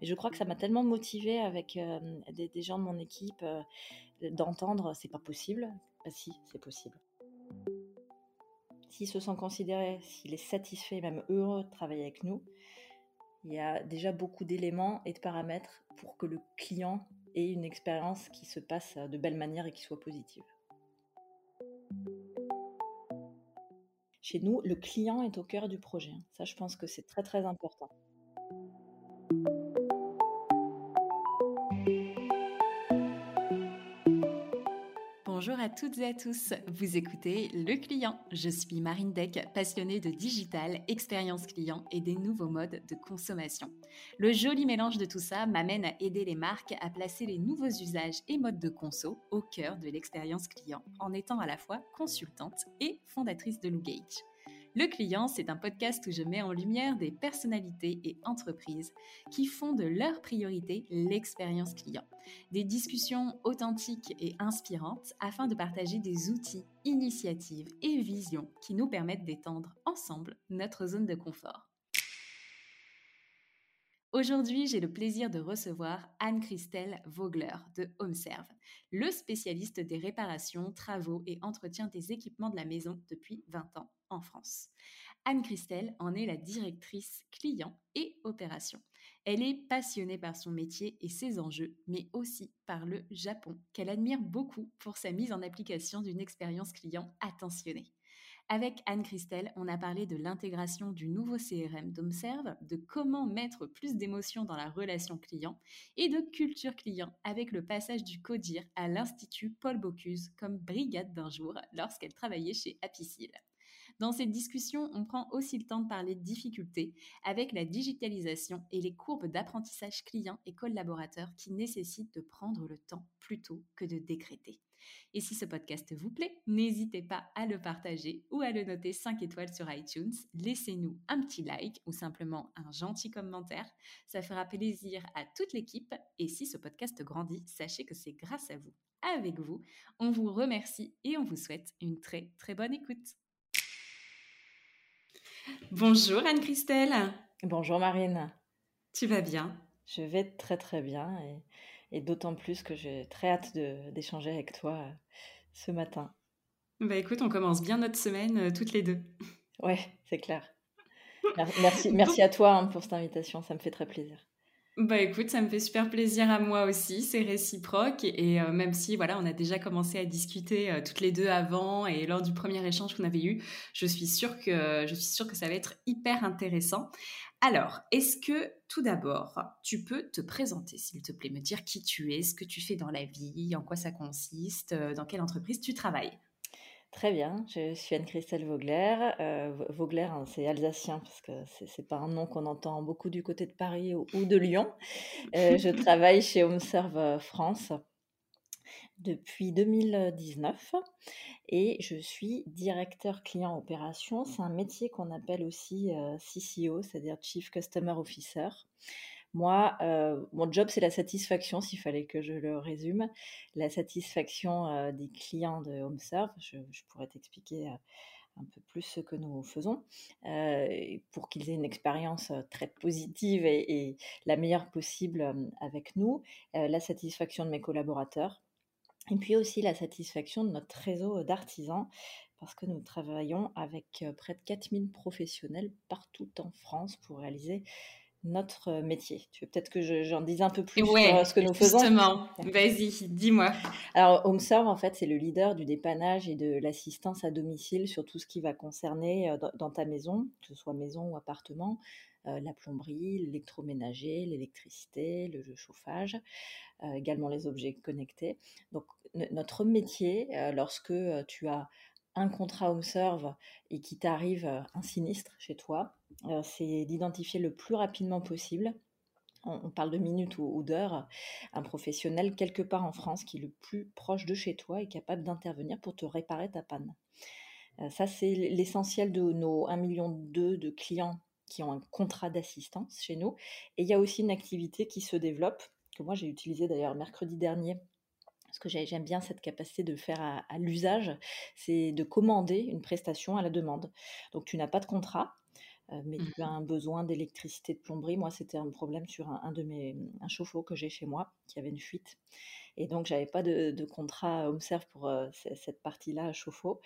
Et je crois que ça m'a tellement motivée avec des, gens de mon équipe d'entendre c'est pas possible. Bah si, c'est possible. S'il se sent considéré, s'il est satisfait, même heureux de travailler avec nous, il y a déjà beaucoup d'éléments et de paramètres pour que le client ait une expérience qui se passe de belle manière et qui soit positive. Chez nous, le client est au cœur du projet. Ça, je pense que c'est très très important. Bonjour à toutes et à tous, vous écoutez Le Client. Je suis Marine Deck, passionnée de digital, expérience client et des nouveaux modes de consommation. Le joli mélange de tout ça m'amène à aider les marques à placer les nouveaux usages et modes de conso au cœur de l'expérience client en étant à la fois consultante et fondatrice de Lougage. Le client, c'est un podcast où je mets en lumière des personnalités et entreprises qui font de leur priorité l'expérience client. Des discussions authentiques et inspirantes afin de partager des outils, initiatives et visions qui nous permettent d'étendre ensemble notre zone de confort. Aujourd'hui, j'ai le plaisir de recevoir Anne-Christelle Vogler de HomeServe, le spécialiste des réparations, travaux et entretien des équipements de la maison depuis 20 ans France. Anne-Christelle en est la directrice client et opération. Elle est passionnée par son métier et ses enjeux, mais aussi par le Japon, qu'elle admire beaucoup pour sa mise en application d'une expérience client attentionnée. Avec Anne-Christelle, on a parlé de l'intégration du nouveau CRM d'Homserve, de comment mettre plus d'émotion dans la relation client et de culture client avec le passage du CODIR à l'Institut Paul Bocuse comme brigade d'un jour lorsqu'elle travaillait chez Apicil. Dans cette discussion, on prend aussi le temps de parler de difficultés avec la digitalisation et les courbes d'apprentissage client et collaborateurs qui nécessitent de prendre le temps plutôt que de décréter. Et si ce podcast vous plaît, n'hésitez pas à le partager ou à le noter 5 étoiles sur iTunes. Laissez-nous un petit like ou simplement un gentil commentaire. Ça fera plaisir à toute l'équipe. Et si ce podcast grandit, sachez que c'est grâce à vous. Avec vous, on vous remercie et on vous souhaite une très très bonne écoute. Bonjour Anne-Christelle. Bonjour Marine. Tu vas bien? Je vais très très bien et, d'autant plus que j'ai très hâte d'échanger avec toi euh, ce matin. Bah écoute, on commence bien notre semaine euh, toutes les deux. Ouais, c'est clair. Merci, merci à toi hein, pour cette invitation, ça me fait très plaisir. Bah écoute, ça me fait super plaisir à moi aussi, c'est réciproque. Et euh, même si voilà, on a déjà commencé à discuter euh, toutes les deux avant et lors du premier échange qu'on avait eu, je suis sûre que je suis sûre que ça va être hyper intéressant. Alors, est-ce que tout d'abord, tu peux te présenter s'il te plaît, me dire qui tu es, ce que tu fais dans la vie, en quoi ça consiste, euh, dans quelle entreprise tu travailles? Très bien, je suis Anne-Christelle Vogler. Euh, Vogler, hein, c'est alsacien parce que c'est pas un nom qu'on entend beaucoup du côté de Paris ou, de Lyon. Euh, je travaille chez HomeServe France depuis 2019 et je suis directeur client opération. C'est un métier qu'on appelle aussi euh, CCO, c'est-à-dire Chief Customer Officer. Moi, euh, mon job, c'est la satisfaction, s'il fallait que je le résume. La satisfaction euh, des clients de HomeServe. Je, je pourrais t'expliquer euh, un peu plus ce que nous faisons pour qu'ils aient une expérience très positive et, et la meilleure possible avec nous. la satisfaction de mes collaborateurs. Et puis aussi la satisfaction de notre réseau d'artisans, parce que nous travaillons avec près de 4000 professionnels partout en France pour réaliser notre métier. Tu veux peut-être que j'en dise un peu plus sur ce que nous faisons? Justement, vas-y, dis-moi. Alors, HomeServe, en fait, c'est le leader du dépannage et de l'assistance à domicile sur tout ce qui va concerner dans ta maison, que ce soit maison ou appartement, la plomberie, l'électroménager, l'électricité, le, chauffage, également les objets connectés. Donc, notre métier, lorsque tu as un contrat HomeServe et qui t'arrive un sinistre chez toi, c'est d'identifier le plus rapidement possible on, parle de minutes ou, d'heures, un professionnel quelque part en France qui est le plus proche de chez toi et capable d'intervenir pour te réparer ta panne. ça, c'est l'essentiel de nos 1,2 million de clients qui ont un contrat d'assistance chez nous. Et il y a aussi une activité qui se développe, que moi j'ai utilisée d'ailleurs mercredi dernier ce que j'aime bien cette capacité de faire à, l'usage, c'est de commander une prestation à la demande. Donc tu n'as pas de contrat, mais Mmh tu as un besoin d'électricité, de plomberie. Moi, c'était un problème sur un, de mes un chauffe-eau que j'ai chez moi qui avait une fuite. Et donc, j'avais pas de, de contrat HomeServe pour cette partie-là, chauffe-eau.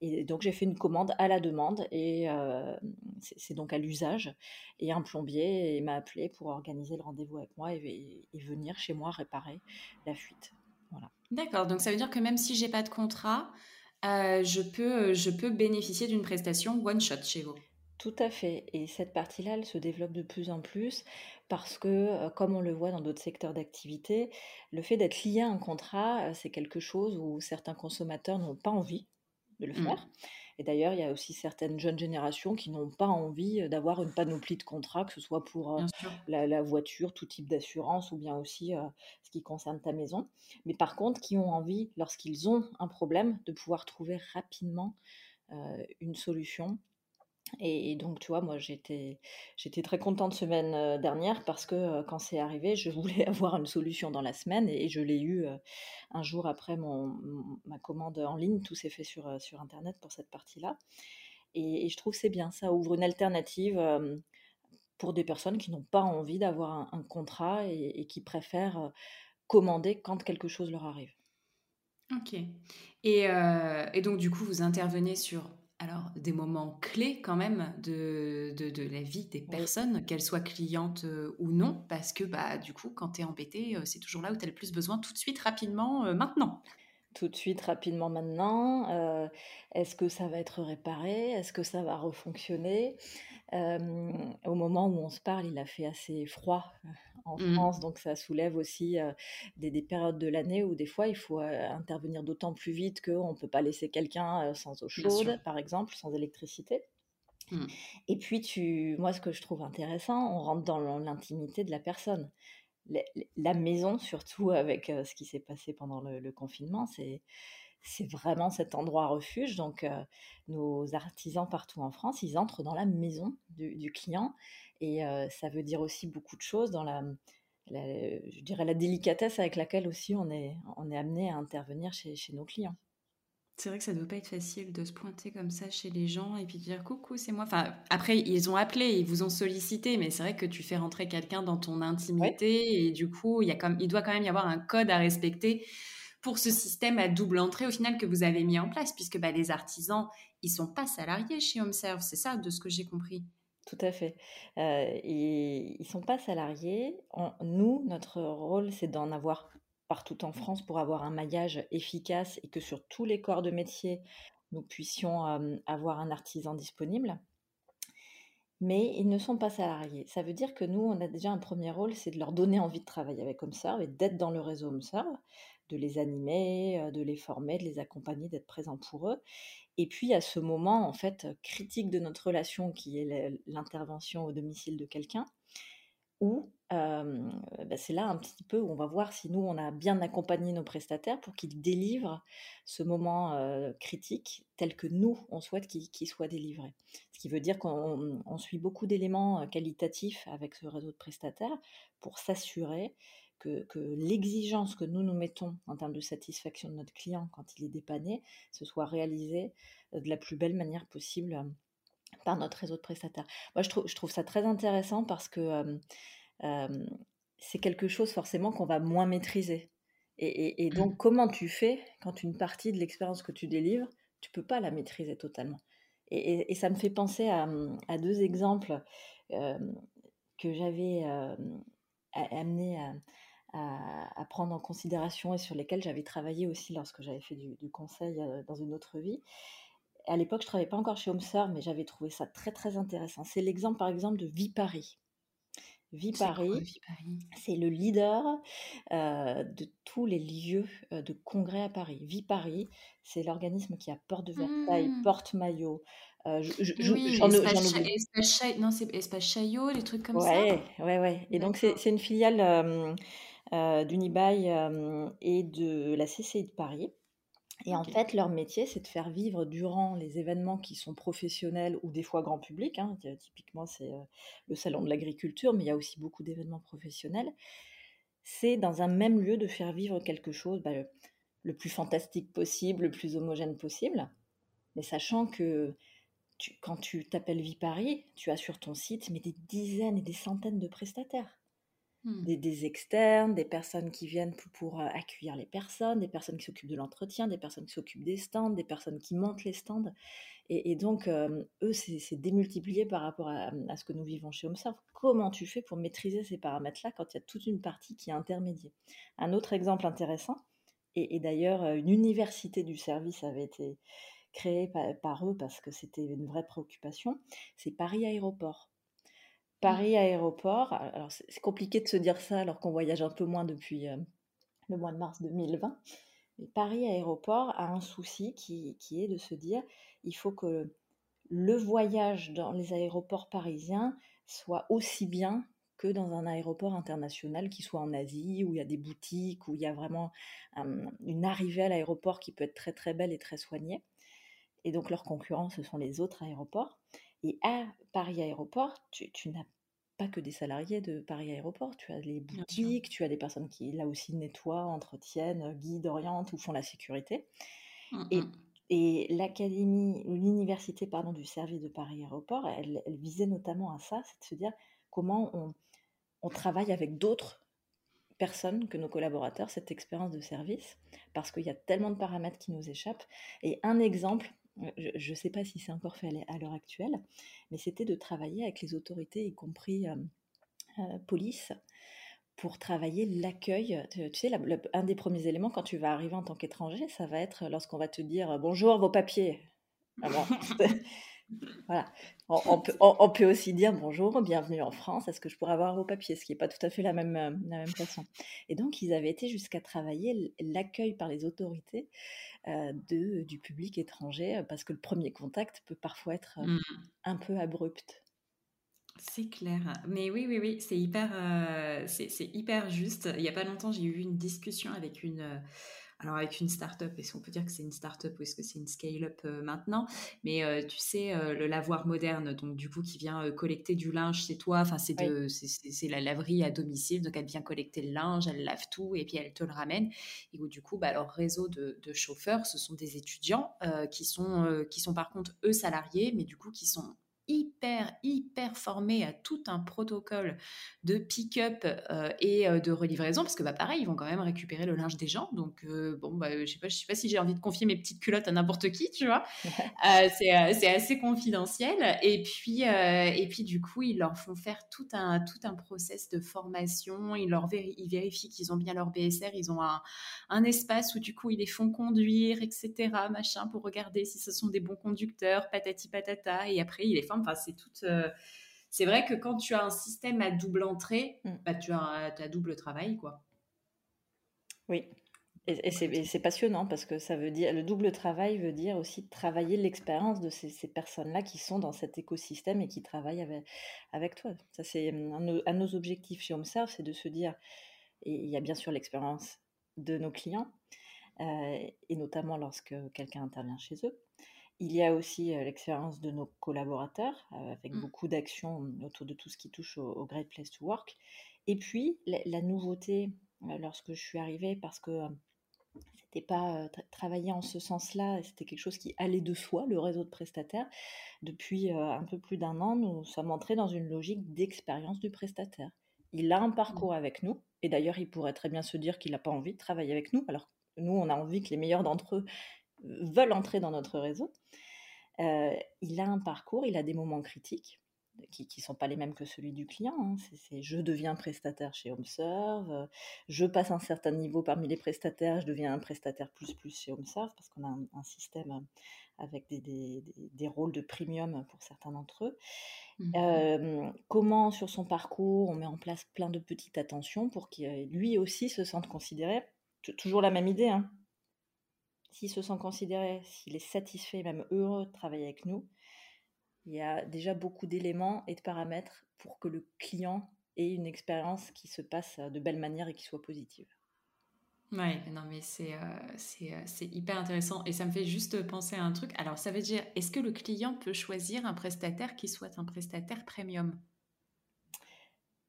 Et donc, j'ai fait une commande à la demande et c'est donc à l'usage. Et un plombier m'a appelé pour organiser le rendez-vous avec moi et, venir chez moi réparer la fuite. D'accord, donc ça veut dire que même si j'ai pas de contrat, je, peux, je peux bénéficier d'une prestation one shot chez vous. Tout à fait. Et cette partie-là, elle se développe de plus en plus parce que, comme on le voit dans d'autres secteurs d'activité, le fait d'être lié à un contrat, c'est quelque chose où certains consommateurs n'ont pas envie de le mmh. faire. Et d'ailleurs, il y a aussi certaines jeunes générations qui n'ont pas envie d'avoir une panoplie de contrats, que ce soit pour la, voiture, tout type d'assurance, ou bien aussi ce qui concerne ta maison. Mais par contre, qui ont envie, lorsqu'ils ont un problème, de pouvoir trouver rapidement une solution et, donc, tu vois, moi, j'étais, j'étais très contente semaine dernière parce que quand c'est arrivé, je voulais avoir une solution dans la semaine et, je l'ai eu un jour après mon, ma commande en ligne. Tout s'est fait sur, sur Internet pour cette partie-là. Et, je trouve que c'est bien. Ça ouvre une alternative pour des personnes qui n'ont pas envie d'avoir un, contrat et, qui préfèrent commander quand quelque chose leur arrive. Ok. Et, et donc, du coup, vous intervenez sur alors, des moments clés quand même de, de, la vie des personnes, qu'elles soient clientes euh, ou non, parce que bah, du coup, quand tu es embêté, euh, c'est toujours là où tu as le plus besoin, tout de suite, rapidement, euh, maintenant. Tout de suite, rapidement, maintenant. Est-ce que ça va être réparé? Est-ce que ça va refonctionner? Au moment où on se parle, il a fait assez froid en mmh. France, donc ça soulève aussi des, périodes de l'année où des fois il faut intervenir d'autant plus vite qu'on ne peut pas laisser quelqu'un sans eau chaude, par exemple, sans électricité. Mmh. Et puis, tu, moi, ce que je trouve intéressant, on rentre dans l'intimité de la personne. La, maison, surtout avec ce qui s'est passé pendant le, confinement, c'est c'est vraiment cet endroit refuge. Donc, nos artisans partout en France, ils entrent dans la maison du client et ça veut dire aussi beaucoup de choses dans la, je dirais la délicatesse avec laquelle aussi on est, on est amené à intervenir chez, chez nos clients. C'est vrai que ça ne doit pas être facile de se pointer comme ça chez les gens et puis de dire coucou, c'est moi. Enfin, après, ils ont appelé, ils vous ont sollicité, mais c'est vrai que tu fais rentrer quelqu'un dans ton intimité et du coup, il, y a comme, il doit quand même y avoir un code à respecter pour ce système à double entrée au final que vous avez mis en place, puisque bah, les artisans, ils sont pas salariés chez HomeServe, c'est ça de ce que j'ai compris? Tout à fait. ils ne sont pas salariés. nous, notre rôle, c'est d'en avoir partout en France pour avoir un maillage efficace et que sur tous les corps de métier, nous puissions avoir un artisan disponible. Mais ils ne sont pas salariés. Ça veut dire que nous, on a déjà un premier rôle, c'est de leur donner envie de travailler avec HomeServe et d'être dans le réseau HomeServe, de les animer, de les former, de les accompagner, d'être présent pour eux. Et puis à ce moment en fait critique de notre relation qui est l'intervention au domicile de quelqu'un, où bah, c'est là un petit peu où on va voir si nous on a bien accompagné nos prestataires pour qu'ils délivrent ce moment critique tel que nous on souhaite qu'il soit délivré. Ce qui veut dire qu'on suit beaucoup d'éléments qualitatifs avec ce réseau de prestataires pour s'assurer que, l'exigence que nous nous mettons en termes de satisfaction de notre client quand il est dépanné, se soit réalisée euh, de la plus belle manière possible euh, par notre réseau de prestataires. Moi, je trouve, je trouve ça très intéressant parce que euh, c'est quelque chose forcément qu'on va moins maîtriser. Et, donc, mmh. comment tu fais quand une partie de l'expérience que tu délivres, tu peux pas la maîtriser totalement? Et, ça me fait penser à, deux exemples que j'avais amenés à, à, prendre en considération et sur lesquels j'avais travaillé aussi lorsque j'avais fait du, conseil euh, dans une autre vie. À l'époque, je ne travaillais pas encore chez HomeServe, mais j'avais trouvé ça très très intéressant. C'est l'exemple par exemple de Vie Paris. Vie Paris, c'est le leader euh, de tous les lieux euh, de congrès à Paris. Vie Paris, c'est l'organisme qui a Porte de Versailles, mmh. Porte Maillot. Euh, oui, espace, non, c'est Espace Chaillot, les trucs comme ça? Ouais, ouais, ouais. Et donc, c'est une filiale euh, d'Unibail euh, et de la CCI de Paris. Et en fait, leur métier, c'est de faire vivre durant les événements qui sont professionnels ou des fois grand public. Hein, typiquement, c'est euh, le salon de l'agriculture, mais il y a aussi beaucoup d'événements professionnels. C'est dans un même lieu de faire vivre quelque chose bah, le plus fantastique possible, le plus homogène possible, mais sachant que quand tu t'appelles Viparis, tu as sur ton site mais des dizaines et des centaines de prestataires. Hmm. Des, externes, des personnes qui viennent pour, euh, accueillir les personnes, des personnes qui s'occupent de l'entretien, des personnes qui s'occupent des stands, des personnes qui montent les stands. Et, donc, euh, eux, c'est démultiplié par rapport à, ce que nous vivons chez HomeServe. Comment tu fais pour maîtriser ces paramètres-là quand il y a toute une partie qui est intermédiaire? Un autre exemple intéressant, et, d'ailleurs, euh, une université du service avait été créée par eux parce que c'était une vraie préoccupation, c'est Paris Aéroport. Paris Aéroport, alors c'est compliqué de se dire ça alors qu'on voyage un peu moins depuis euh, le mois de mars 2020, mais Paris Aéroport a un souci qui, est de se dire il faut que le voyage dans les aéroports parisiens soit aussi bien que dans un aéroport international qui soit en Asie, où il y a des boutiques, où il y a vraiment une arrivée à l'aéroport qui peut être très très belle et très soignée. Et donc leur concurrent, ce sont les autres aéroports. Et à Paris Aéroport, tu, tu n'as pas que des salariés de Paris Aéroport, tu as les boutiques, tu as des personnes qui là aussi nettoient, entretiennent, guident, orientent ou font la sécurité. Mmh, et, mmh. et l'académie, l'université pardon du service de Paris Aéroport, elle, visait notamment à ça, c'est de se dire comment on, on travaille avec d'autres personnes que nos collaborateurs, cette expérience de service, parce qu'il y a tellement de paramètres qui nous échappent. Et un exemple, je ne sais pas si c'est encore fait à l'heure actuelle, mais c'était de travailler avec les autorités, y compris euh, euh, police, pour travailler l'accueil. Tu sais, un des premiers éléments quand tu vas arriver en tant qu'étranger, ça va être lorsqu'on va te dire bonjour, vos papiers. Alors, voilà. On, peut, aussi dire bonjour, bienvenue en France, est-ce que je pourrais avoir vos papiers Ce qui n'est pas tout à fait la même, euh, la même façon. Et donc, ils avaient été jusqu'à travailler l'accueil par les autorités euh, de, du public étranger, parce que le premier contact peut parfois être euh, mmh. un peu abrupt. C'est clair. Mais oui, oui, oui, c'est hyper, c'est hyper juste. Il n'y a pas longtemps, j'ai eu une discussion avec une alors avec une start-up, est-ce qu'on peut dire que c'est une start-up ou est-ce que c'est une scale-up euh, maintenant? Mais euh, tu sais, euh, le lavoir moderne, donc du coup qui vient collecter du linge chez toi, enfin c'est c'est la laverie à domicile, donc elle vient collecter le linge, elle lave tout et puis elle te le ramène. Et où, du coup, bah, leur réseau de, de, chauffeurs, ce sont des étudiants qui sont qui sont par contre eux salariés, mais du coup qui sont hyper, hyper formés à tout un protocole de pick-up euh, et euh, de relivraison, parce que bah, pareil, ils vont quand même récupérer le linge des gens. Donc, euh, bon, bah, je sais pas, je sais pas si j'ai envie de confier mes petites culottes à n'importe qui, tu vois. c'est assez confidentiel. Et puis, et puis, du coup, ils leur font faire tout un, tout un process de formation. Ils, leur ils vérifient qu'ils ont bien leur BSR. Ils ont un, un, espace où, du coup, ils les font conduire, etc., machin, pour regarder si ce sont des bons conducteurs, patati patata. Et après, ils les font Enfin, c'est tout. Euh, c'est vrai que quand tu as un système à double entrée, mm. bah, tu as, as double travail, quoi. Oui, et, c'est passionnant parce que ça veut dire, le double travail veut dire aussi travailler l'expérience de ces, personnes-là qui sont dans cet écosystème et qui travaillent avec, avec toi. Ça, c'est un, un, de nos objectifs chez HomeServe, c'est de se dire, et il y a bien sûr l'expérience de nos clients, euh, et notamment lorsque quelqu'un intervient chez eux, il y a aussi l'expérience de nos collaborateurs, avec mmh. beaucoup d'actions autour de tout ce qui touche au, Great Place to Work. Et puis, la, nouveauté, lorsque je suis arrivée, parce que c'était pas travailler en ce sens-là, c'était quelque chose qui allait de soi, le réseau de prestataires. Depuis un peu plus d'un an, nous sommes entrés dans une logique d'expérience du prestataire. Il a un mmh. parcours avec nous, et d'ailleurs, il pourrait très bien se dire qu'il n'a pas envie de travailler avec nous, alors nous, on a envie que les meilleurs d'entre eux veulent entrer dans notre réseau. Euh, il a un parcours, il a des moments critiques qui ne sont pas les mêmes que celui du client. Hein. C'est, je deviens prestataire chez HomeServe, euh, je passe un certain niveau parmi les prestataires, je deviens un prestataire plus plus chez HomeServe parce qu'on a un, système euh, avec des, des, des, rôles de premium pour certains d'entre eux. Mmh comment sur son parcours on met en place plein de petites attentions pour qu'il lui aussi se sente considéré. toujours la même idée, hein s'il se sent considéré, s'il est satisfait, même heureux de travailler avec nous, il y a déjà beaucoup d'éléments et de paramètres pour que le client ait une expérience qui se passe de belle manière et qui soit positive. Ouais, non mais c'est euh, euh, c'est hyper intéressant et ça me fait juste penser à un truc. Alors ça veut dire, est-ce que le client peut choisir un prestataire qui soit un prestataire premium?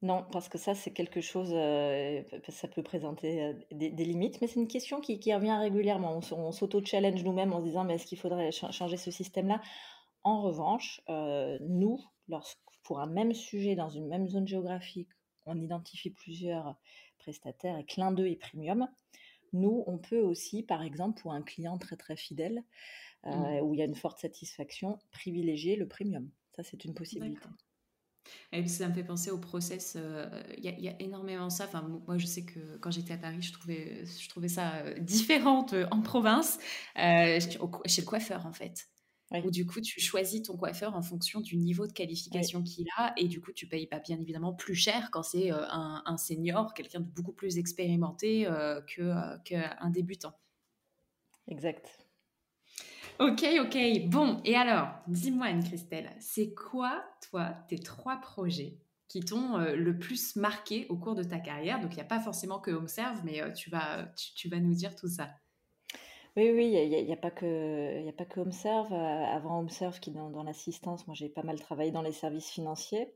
Non, parce que ça, c'est quelque chose, euh, ça peut présenter euh, des, limites, mais c'est une question qui, revient régulièrement. On, s'auto-challenge nous-mêmes en se disant, mais est-ce qu'il faudrait changer ce système-là? En revanche, nous, lorsque, pour un même sujet dans une même zone géographique, on identifie plusieurs prestataires et que l'un d'eux est premium, nous, on peut aussi, par exemple, pour un client très très fidèle, mmh. où il y a une forte satisfaction, privilégier le premium. Ça, c'est une possibilité. Et puis ça me fait penser au process. Euh, il y, a énormément ça. Enfin, moi, je sais que quand j'étais à Paris, je trouvais, je trouvais ça euh, différente euh, en province, chez le coiffeur en fait. Où du coup, tu choisis ton coiffeur en fonction du niveau de qualification qu'il a. Et du coup, tu payes pas bien évidemment plus cher quand c'est un, un, senior, quelqu'un de beaucoup plus expérimenté que qu'un débutant. Exact. Ok, ok. Bon, et alors, dis-moi Anne-Christelle, c'est quoi, toi, tes trois projets qui t'ont euh, le plus marqué au cours de ta carrière? Donc, il n'y a pas forcément que HomeServe, mais euh, tu, vas, tu, vas nous dire tout ça. Oui, oui, il n'y a, a, pas que, a pas que HomeServe. Euh, avant HomeServe, qui est dans, l'assistance, moi j'ai pas mal travaillé dans les services financiers,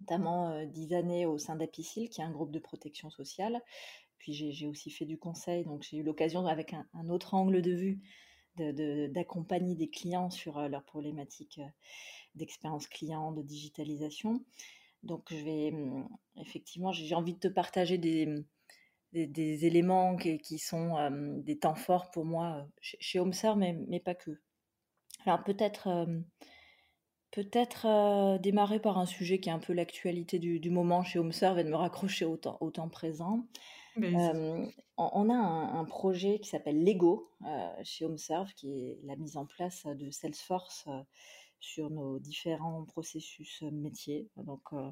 notamment dix années au sein d'Apicil, qui est un groupe de protection sociale. Puis j'ai aussi fait du conseil, donc j'ai eu l'occasion, avec un, autre angle de vue, d'accompagner des clients sur euh, leurs problématiques euh, d'expérience client, de digitalisation. Donc, je vais mmh, effectivement, j'ai envie de te partager des, mmh, des, éléments qui, sont des temps forts pour moi euh, chez, chez HomeServe, mais, mais, pas que. Alors, peut-être peut-être démarrer par un sujet qui est un peu l'actualité du, moment chez HomeServe et de me raccrocher au temps présent on a un projet qui s'appelle Lego, chez HomeServe, qui est la mise en place, de Salesforce, sur nos différents processus, métiers. Donc mmh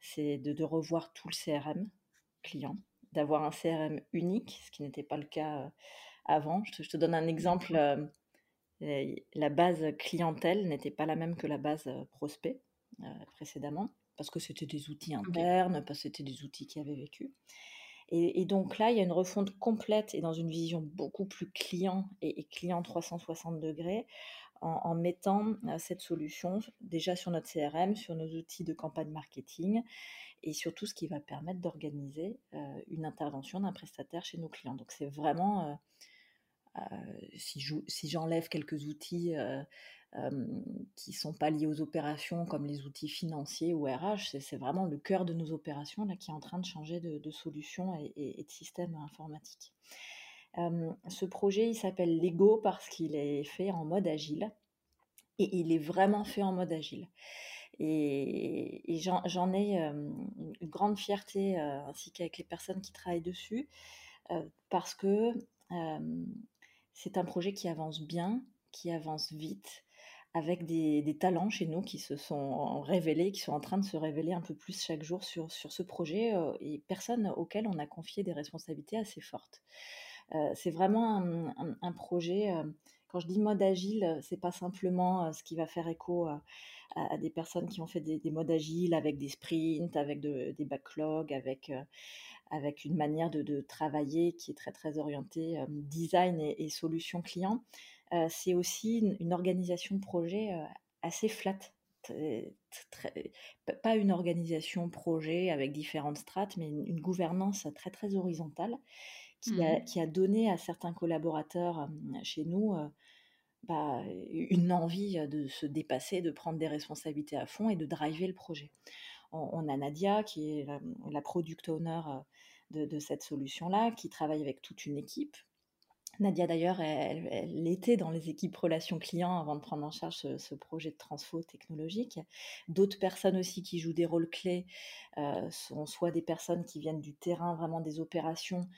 c'est de revoir tout le CRM client, d'avoir un CRM unique, ce qui n'était pas le cas, avant. Je te donne un exemple, la base clientèle n'était pas la même que la base, prospect, précédemment, parce que c'était des outils internes, parce que c'était des outils qui avaient vécu. Et, donc là, il y a une refonte complète et dans une vision beaucoup plus client et, client 360 degrés en, mettant euh, cette solution déjà sur notre CRM, sur nos outils de campagne marketing et surtout ce qui va permettre d'organiser euh, une intervention d'un prestataire chez nos clients. Donc c'est vraiment, euh, si j'enlève quelques outils qui ne sont pas liés aux opérations comme les outils financiers ou RH. C'est vraiment le cœur de nos opérations là, qui est en train de changer de, de solution et, de système informatique. ce projet, il s'appelle Lego parce qu'il est fait en mode agile et il est vraiment fait en mode agile. Et, j'en ai une grande fierté ainsi qu'avec les personnes qui travaillent dessus parce que c'est un projet qui avance bien, qui avance vite, avec des, talents chez nous qui se sont révélés, qui sont en train de se révéler un peu plus chaque jour sur, sur ce projet euh, et personnes auxquelles on a confié des responsabilités assez fortes. Euh, c'est vraiment un, projet, euh, quand je dis mode agile, c'est pas simplement ce qui va faire écho à, des personnes qui ont fait des, modes agiles avec des sprints, avec des backlogs, avec avec une manière de, travailler qui est très très orientée design et, et solutions clients c'est aussi une, organisation de projet assez flat. pas une organisation projet avec différentes strates, mais une, gouvernance très très horizontale qui, a, mmh qui, a, donné à certains collaborateurs chez nous bah, une envie de se dépasser, de prendre des responsabilités à fond et de driver le projet. On, a Nadia qui est la, product owner de, de cette solution-là, qui travaille avec toute une équipe Nadia, d'ailleurs, elle, était dans les équipes relations clients avant de prendre en charge ce, projet de transfo technologique. D'autres personnes aussi qui jouent des rôles clés euh, sont soit des personnes qui viennent du terrain, vraiment des opérations,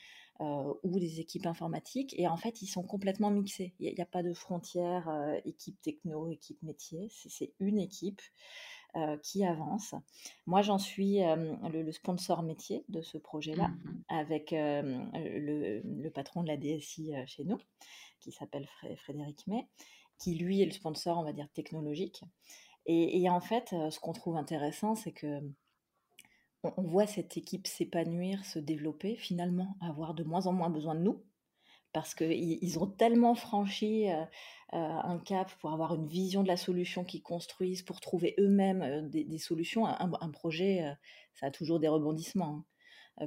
euh, ou des équipes informatiques. Et en fait, ils sont complètement mixés. Il n'y a, pas de frontière euh, équipe techno, équipe métier. C'est une équipe. Euh, qui avance. Moi, j'en suis le, sponsor métier de ce projet-là, mmh avec le, patron de la DSI chez nous, qui s'appelle Frédéric May, qui lui est le sponsor, on va dire, technologique. Et, en fait, ce qu'on trouve intéressant, c'est que on voit cette équipe s'épanouir, se développer, finalement avoir de moins en moins besoin de nous, parce qu'ils ont tellement franchi un cap pour avoir une vision de la solution qu'ils construisent, pour trouver eux-mêmes des, solutions. Un, projet, ça a toujours des rebondissements.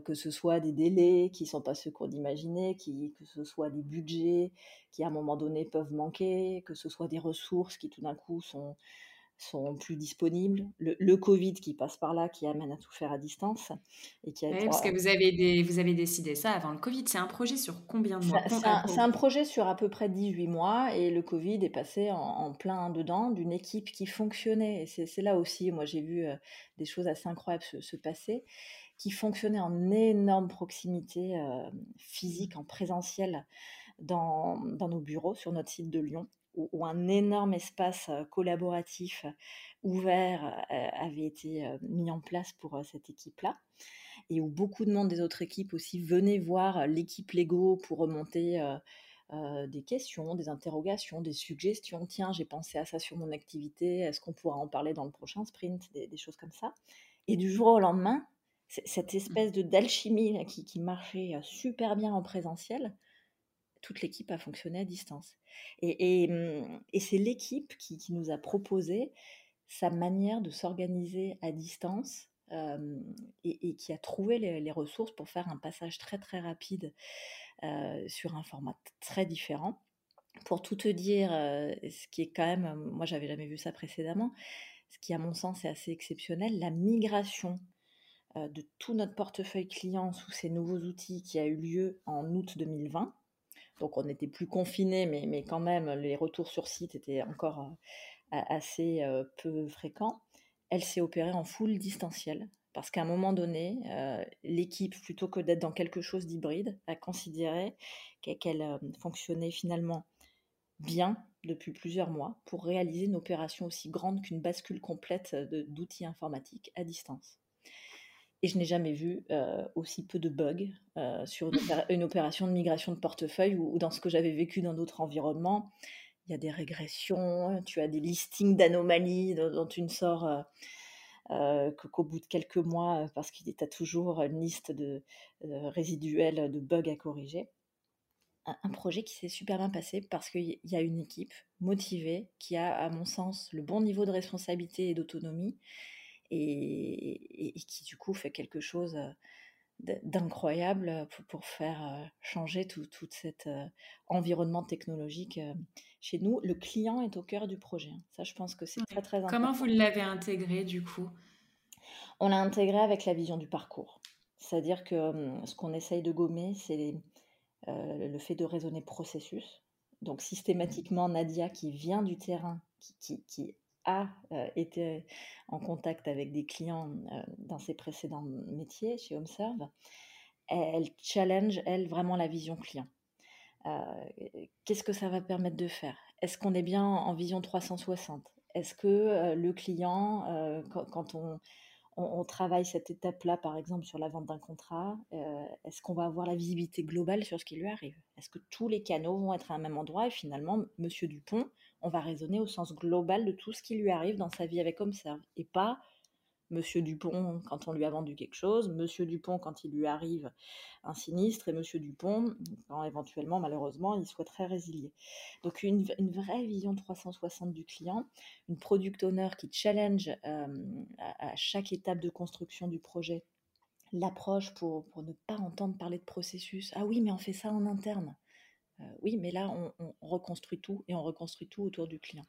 que ce soit des délais qui ne sont pas ceux qu'on imaginait, que ce soit des budgets qui à un moment donné peuvent manquer, que ce soit des ressources qui tout d'un coup sont, sont plus disponibles, le, Covid qui passe par là, qui amène à tout faire à distance. Et qui a oui, parce que vous avez, des, vous avez décidé ça avant le Covid. C'est un projet sur combien de mois? C'est un, projet sur à peu près 18 mois et le Covid est passé en, plein dedans d'une équipe qui fonctionnait. Et c'est là aussi, moi j'ai vu euh, des choses assez incroyables se, passer, qui fonctionnait en énorme proximité euh, physique, en présentiel dans, dans nos bureaux sur notre site de Lyon où, un énorme espace collaboratif ouvert avait été mis en place pour cette équipe-là et où beaucoup de monde des autres équipes aussi venaient voir l'équipe Lego pour remonter des questions, des interrogations, des suggestions. Tiens, j'ai pensé à ça sur mon activité, est-ce qu'on pourra en parler dans le prochain sprint, des, choses comme ça. Et du jour au lendemain, cette mmh. espèce de d'alchimie qui, qui, marchait super bien en présentiel, toute l'équipe a fonctionné à distance. Et, mmh, c'est l'équipe qui, nous a proposé sa manière de s'organiser à distance et, qui a trouvé les, ressources pour faire un passage très très rapide sur un format très différent. Pour tout te dire, ce qui est quand même, moi j'avais jamais vu ça précédemment, ce qui à mon sens est assez exceptionnel, la migration de tout notre portefeuille client sous ces nouveaux outils qui a eu lieu en août 2020 donc on n'était plus confiné, mais, mais, quand même, les retours sur site étaient encore euh, assez euh, peu fréquents. Elle s'est opérée en full distanciel, parce qu'à un moment donné, euh, l'équipe, plutôt que d'être dans quelque chose d'hybride, a considéré qu'elle fonctionnait finalement bien depuis plusieurs mois pour réaliser une opération aussi grande qu'une bascule complète d'outils informatiques à distance. Et je n'ai jamais vu euh, aussi peu de bugs euh, sur une, opération de migration de portefeuille ou, dans ce que j'avais vécu dans d'autres environnements. Il y a des régressions, tu as des listings d'anomalies dont, tu ne sors euh, qu'au bout de quelques mois parce qu'il y a toujours une liste de, résiduelle de bugs à corriger. un projet qui s'est super bien passé parce qu'il y a une équipe motivée qui a, à mon sens, le bon niveau de responsabilité et d'autonomie et, qui du coup fait quelque chose d'incroyable pour, faire changer tout, cet environnement technologique chez nous. Le client est au cœur du projet. Hein. Ça, je pense que c'est très, très important. Comment vous l'avez intégré du coup? On l'a intégré avec la vision du parcours. C'est-à-dire que ce qu'on essaye de gommer, c'est le fait de raisonner processus. Donc systématiquement, Nadia, qui vient du terrain, qui, qui a euh, été en contact avec des clients euh, dans ses précédents métiers chez HomeServe, elle challenge, elle, vraiment la vision client. Euh, qu'est-ce que ça va permettre de faire? Est-ce qu'on est bien en vision 360 Est-ce que le client, quand, on, on, travaille cette étape-là, par exemple, sur la vente d'un contrat, est-ce qu'on va avoir la visibilité globale sur ce qui lui arrive? Est-ce que tous les canaux vont être à un même endroit? Et finalement, Monsieur Dupont, on va raisonner au sens global de tout ce qui lui arrive dans sa vie avec Homserve et pas Monsieur Dupont quand on lui a vendu quelque chose, Monsieur Dupont quand il lui arrive un sinistre et Monsieur Dupont quand éventuellement malheureusement il souhaiterait résilier. Donc une, vraie vision 360 du client, une product owner qui challenge euh, à, chaque étape de construction du projet l'approche pour ne pas entendre parler de processus. Ah oui mais on fait ça en interne. Euh, oui, mais là, on, reconstruit tout et on reconstruit tout autour du client.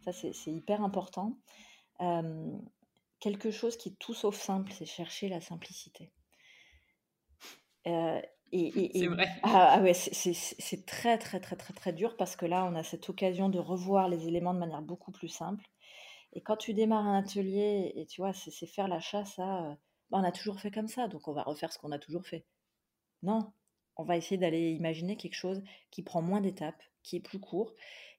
Ça, c'est hyper important. Euh, quelque chose qui est tout sauf simple, c'est chercher la simplicité. Euh, et, c'est vrai. Ah, ah, ouais, c'est très, très, très, très, très dur parce que là, on a cette occasion de revoir les éléments de manière beaucoup plus simple. Et quand tu démarres un atelier, et tu vois, c'est faire la chasse à bah, on a toujours fait comme ça, donc on va refaire ce qu'on a toujours fait. Non, on va essayer d'aller imaginer quelque chose qui prend moins d'étapes, qui est plus court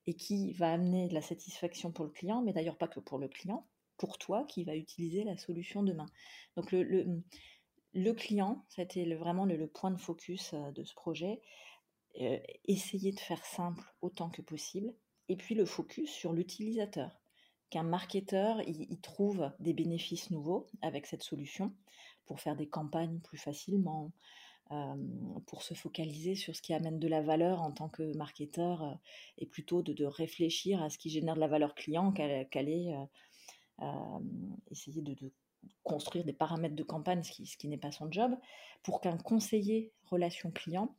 et qui va amener de la satisfaction pour le client, mais d'ailleurs pas que pour le client, pour toi qui va utiliser la solution demain. Donc le, le, client, c'était vraiment le, point de focus de ce projet. Euh, essayer de faire simple autant que possible. Et puis le focus sur l'utilisateur. Qu'un marketeur, trouve des bénéfices nouveaux avec cette solution pour faire des campagnes plus facilement, pour se focaliser sur ce qui amène de la valeur en tant que marketeur et plutôt de, réfléchir à ce qui génère de la valeur client qu'aller essayer de, construire des paramètres de campagne, ce qui, ce qui n'est pas son job, pour qu'un conseiller relation client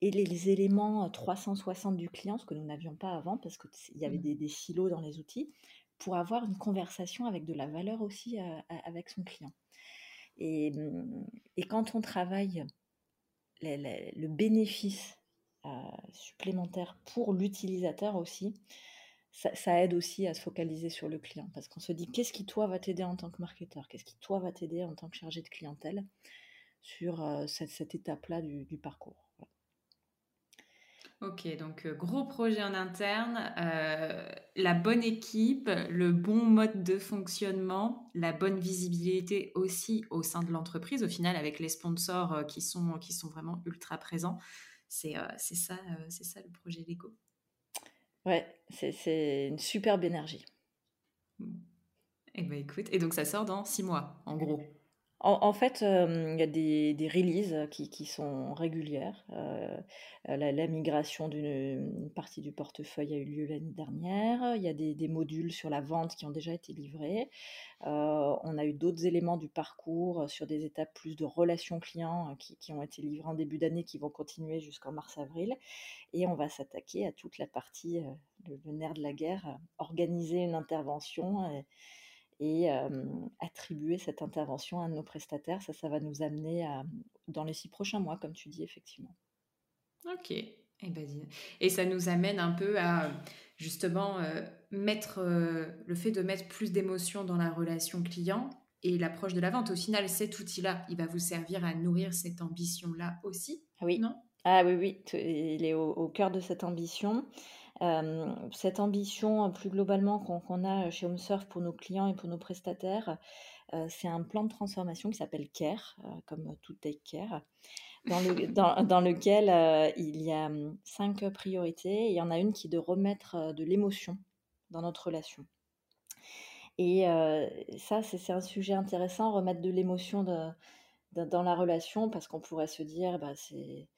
ait les, éléments 360 du client, ce que nous n'avions pas avant, parce qu'il y avait mmh. des, silos dans les outils, pour avoir une conversation avec de la valeur aussi avec son client. Et, mmh, et, quand on travaille le bénéfice supplémentaire pour l'utilisateur aussi, ça, aide aussi à se focaliser sur le client parce qu'on se dit qu'est-ce qui toi va t'aider en tant que marketeur, qu'est-ce qui toi va t'aider en tant que chargé de clientèle sur cette, étape-là du, parcours? Ok, donc gros projet en interne, la bonne équipe, le bon mode de fonctionnement, la bonne visibilité aussi au sein de l'entreprise, au final avec les sponsors qui, sont, qui sont vraiment ultra présents. C'est ça, c'est ça le projet Lego. Ouais, c'est une superbe énergie. Eh ben écoute, et donc ça sort dans six mois, en gros. En, fait, il y a des, releases qui, sont régulières. la, migration d'une partie du portefeuille a eu lieu l'année dernière. Il y a des, modules sur la vente qui ont déjà été livrés. on a eu d'autres éléments du parcours sur des étapes plus de relations clients qui, ont été livrés en début d'année, qui vont continuer jusqu'en mars-avril. Et on va s'attaquer à toute la partie, le, nerf de la guerre, organiser une intervention attribuer cette intervention à nos prestataires. Ça, ça va nous amener à, dans les six prochains mois, comme tu dis, effectivement. Ok. Et, eh ben, et ça nous amène un peu à justement mettre le fait de mettre plus d'émotion dans la relation client et l'approche de la vente. Au final, cet outil-là, il va vous servir à nourrir cette ambition-là aussi. Oui. Non? Ah oui, oui, il est au, au cœur de cette ambition cette ambition, plus globalement qu'on a chez HomeSurf pour nos clients et pour nos prestataires, c'est un plan de transformation qui s'appelle CARE, comme tout take care, dans, le, dans, lequel il y a cinq priorités. il y en a une qui est de remettre de l'émotion dans notre relation. Et ça, c'est un sujet intéressant, remettre de l'émotion dans la relation, parce qu'on pourrait se dire, bah, c'est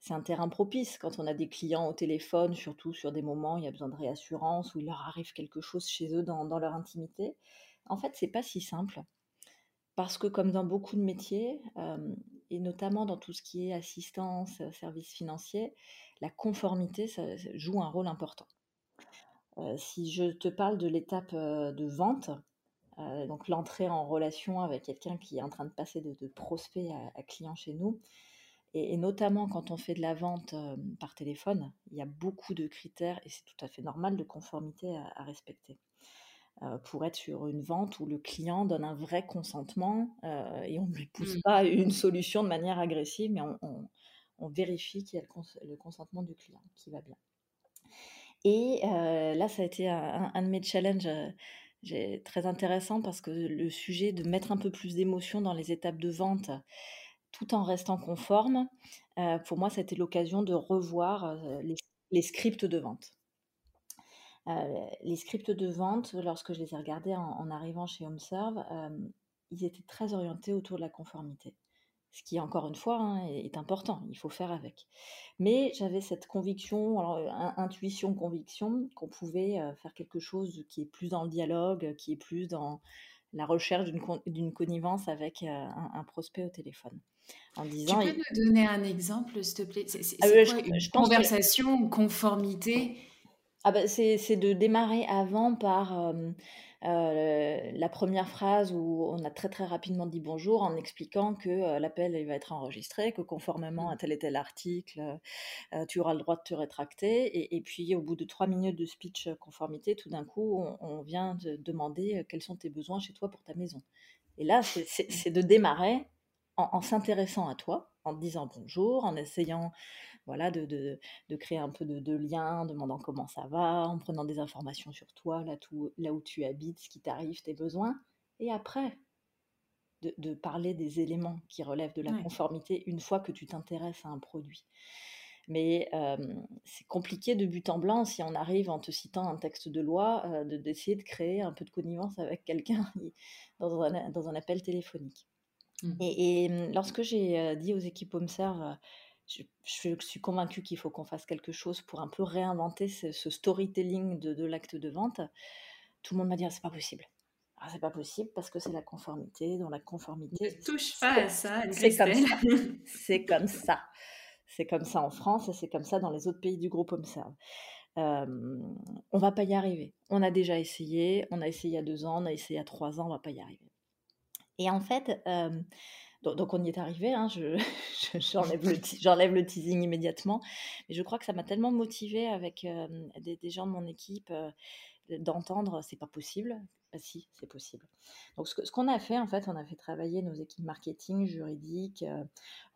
c'est un terrain propice quand on a des clients au téléphone, surtout sur des moments où il y a besoin de réassurance, où il leur arrive quelque chose chez eux dans, leur intimité. En fait, c'est pas si simple. Parce que comme dans beaucoup de métiers, euh, et notamment dans tout ce qui est assistance, euh, services financiers, la conformité joue un rôle important. Euh, si je te parle de l'étape de vente, donc l'entrée en relation avec quelqu'un qui est en train de passer de, prospect à, client chez nous, et, notamment quand on fait de la vente par téléphone, il y a beaucoup de critères, et c'est tout à fait normal, de conformité à, respecter. pour être sur une vente où le client donne un vrai consentement et on ne lui pousse mmh. pas une solution de manière agressive, mais on, vérifie qu'il y a le, consentement du client qui va bien. Et là, ça a été un, un de mes challenges très intéressant parce que le sujet de mettre un peu plus d'émotion dans les étapes de vente tout en restant conforme, euh, pour moi, c'était l'occasion de revoir euh, les, scripts de vente. Euh, les scripts de vente, lorsque je les ai regardés en, arrivant chez HomeServe, ils étaient très orientés autour de la conformité. Ce qui, encore une fois, hein, est, important, il faut faire avec. Mais j'avais cette conviction, intuition, conviction, qu'on pouvait faire quelque chose qui est plus dans le dialogue, qui est plus dans la recherche d'une connivence avec un prospect au téléphone en disant. Tu peux nous donner un exemple, s'il te plaît? C'est ah quoi une conversation, conformité? Ah bah, C'est de démarrer avant par la première phrase où on a très très rapidement dit bonjour en expliquant que l'appel il va être enregistré, que conformément à mmh. tel et tel article, tu auras le droit de te rétracter. Et, puis au bout de trois minutes de speech conformité, tout d'un coup, on, vient de demander quels sont tes besoins chez toi pour ta maison. Et là, c'est de démarrer en, s'intéressant à toi, en te disant bonjour, en essayant voilà, de, de, créer un peu de, de, lien, en demandant comment ça va, en prenant des informations sur toi, là, tout, là où tu habites, ce qui t'arrive, tes besoins. Et après, de, parler des éléments qui relèvent de la conformité une fois que tu t'intéresses à un produit. Mais c'est compliqué de but en blanc si on arrive en te citant un texte de loi, de d'essayer de créer un peu de connivence avec quelqu'un dans dans un appel téléphonique. Mmh. Et, mmh, lorsque j'ai dit aux équipes HomeServe, je, je, suis convaincue qu'il faut qu'on fasse quelque chose pour un peu réinventer ce, storytelling de, l'acte de vente, tout le monde m'a dit «Ah, c'est pas possible. Ah, c'est pas possible parce que c'est la conformité. Dans la conformité, ne touche pas à ça. C'est comme ça. c'est comme ça. C'est comme ça en France et c'est comme ça dans les autres pays du groupe Observe. Euh, on va pas y arriver. On a déjà essayé. On a essayé il y a deux ans. On a essayé il y a trois ans. On va pas y arriver. Et en fait, donc, on y est arrivé. Hein, j'enlève le, teasing immédiatement. Mais je crois que ça m'a tellement motivée avec des, gens de mon équipe d'entendre c'est pas possible. Bah si, c'est possible. Donc ce, qu'on a fait, en fait, on a fait travailler nos équipes marketing, juridiques,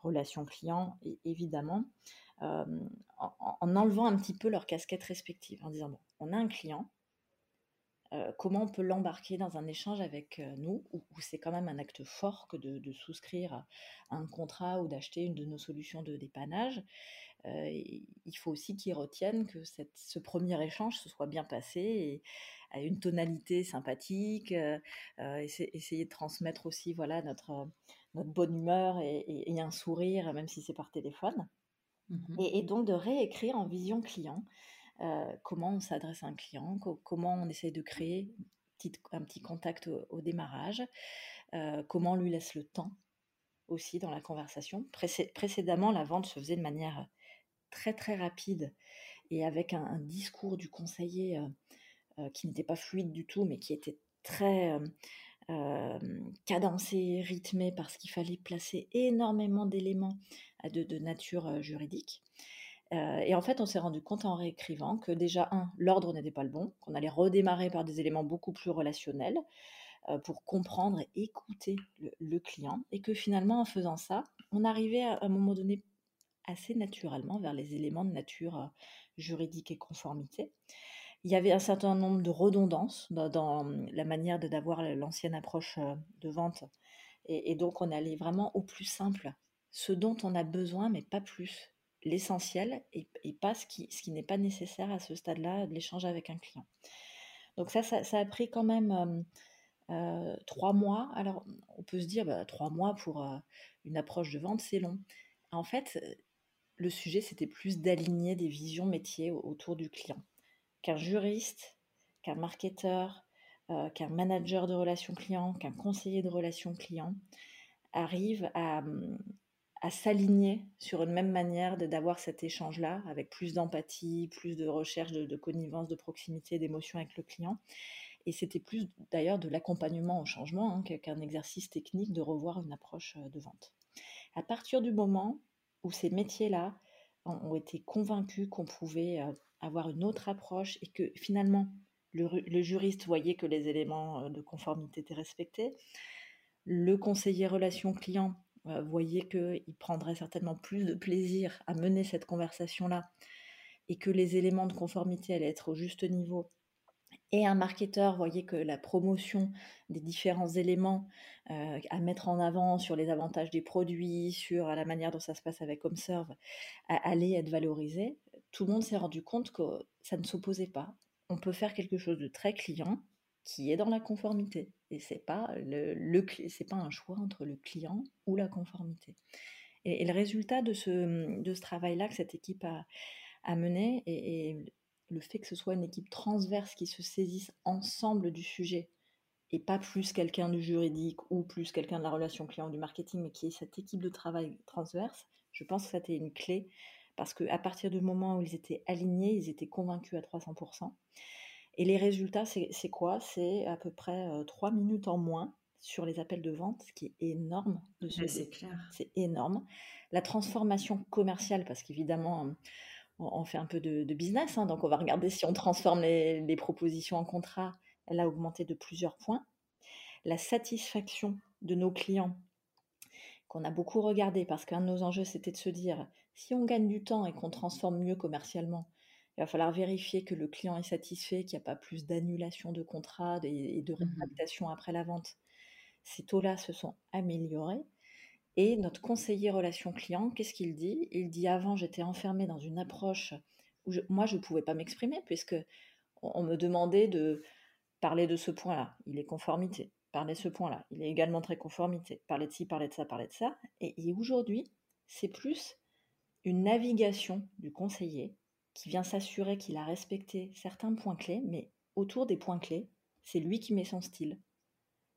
relations clients, évidemment, en, en, enlevant un petit peu leurs casquettes respectives, en disant bon, on a un client, euh, comment on peut l'embarquer dans un échange avec euh, nous, où, c'est quand même un acte fort que de, souscrire à un contrat ou d'acheter une de nos solutions de dépannage. Euh, il faut aussi qu'ils retiennent que ce premier échange se soit bien passé et à une tonalité sympathique, essayer de transmettre aussi voilà notre, notre bonne humeur et, un sourire, même si c'est par téléphone. Mmh et, donc de réécrire en vision client euh, comment on s'adresse à un client, comment on essaye de créer un petit contact au, démarrage, euh, comment on lui laisse le temps aussi dans la conversation. précédemment, la vente se faisait de manière très très rapide et avec un, discours du conseiller euh, qui n'était pas fluide du tout, mais qui était très cadencé, rythmé, parce qu'il fallait placer énormément d'éléments de, nature juridique. Et en fait, on s'est rendu compte en réécrivant que déjà, un, l'ordre n'était pas le bon, qu'on allait redémarrer par des éléments beaucoup plus relationnels pour comprendre et écouter le, client, et que finalement, en faisant ça, on arrivait à, un moment donné assez naturellement vers les éléments de nature juridique et conformité. Il y avait un certain nombre de redondances dans, la manière d'avoir l'ancienne approche de vente, et donc on allait vraiment au plus simple, ce dont on a besoin, mais pas plus l'essentiel et, pas ce qui, ce n'est pas nécessaire à ce stade-là de l'échange avec un client. Donc ça, ça, a pris quand même euh, trois mois. Alors on peut se dire, bah, trois mois pour euh, une approche de vente, c'est long. En fait, le sujet, c'était plus d'aligner des visions métiers autour du client. Qu'un juriste, qu'un marketeur, euh, qu'un manager de relations clients, qu'un conseiller de relations clients arrive à, à s'aligner sur une même manière d'avoir cet échange-là, avec plus d'empathie, plus de recherche de, connivence, de proximité, d'émotion avec le client. Et c'était plus d'ailleurs de l'accompagnement au changement hein, qu'un exercice technique de revoir une approche euh, de vente. À partir du moment où ces métiers-là ont été convaincus qu'on pouvait euh, avoir une autre approche et que finalement le, le juriste voyait que les éléments euh, de conformité étaient respectés, le conseiller relation client euh, voyez qu'il prendrait certainement plus de plaisir à mener cette conversation-là et que les éléments de conformité allaient être au juste niveau. Et un marketeur voyait que la promotion des différents éléments euh, à mettre en avant sur les avantages des produits, sur la manière dont ça se passe avec HomeServe, allait être valorisé. Tout le monde s'est rendu compte que ça ne s'opposait pas. On peut faire quelque chose de très client qui est dans la conformité. Et c'est pas le, pas un choix entre le client ou la conformité. Et, le résultat de ce, de ce travail-là que cette équipe a, a mené et, le fait que ce soit une équipe transverse qui se saisisse ensemble du sujet et pas plus quelqu'un du juridique ou plus quelqu'un de la relation client ou du marketing, mais qui est cette équipe de travail transverse, je pense que c'était une clé parce qu'à partir du moment où ils étaient alignés, ils étaient convaincus à 300%. Et les résultats, c'est quoi? C'est à peu près trois minutes en moins sur les appels de vente, ce qui est énorme. c'est clair. C'est énorme. La transformation commerciale, parce qu'évidemment, on, fait un peu de, business, hein, donc on va regarder si on transforme les, les, propositions en contrat, elle a augmenté de plusieurs points. La satisfaction de nos clients, qu'on a beaucoup regardé, parce qu'un de nos enjeux, c'était de se dire, si on gagne du temps et qu'on transforme mieux commercialement, il va falloir vérifier que le client est satisfait, qu'il n'y a pas plus d'annulation de contrat et de mmh rétractation après la vente. Ces taux-là se sont améliorés. Et notre conseiller relation client, qu'est-ce qu'il dit? Il dit avant, j'étais enfermé dans une approche où moi, je ne pouvais pas m'exprimer puisque on, me demandait de parler de ce point-là. Il est conformité. Parler de ce point-là. Il est également très conformité. Parler de ci, parler de ça, parler de ça. et aujourd'hui, c'est plus une navigation du conseiller qui vient s'assurer qu'il a respecté certains points clés, mais autour des points clés, c'est lui qui met son style.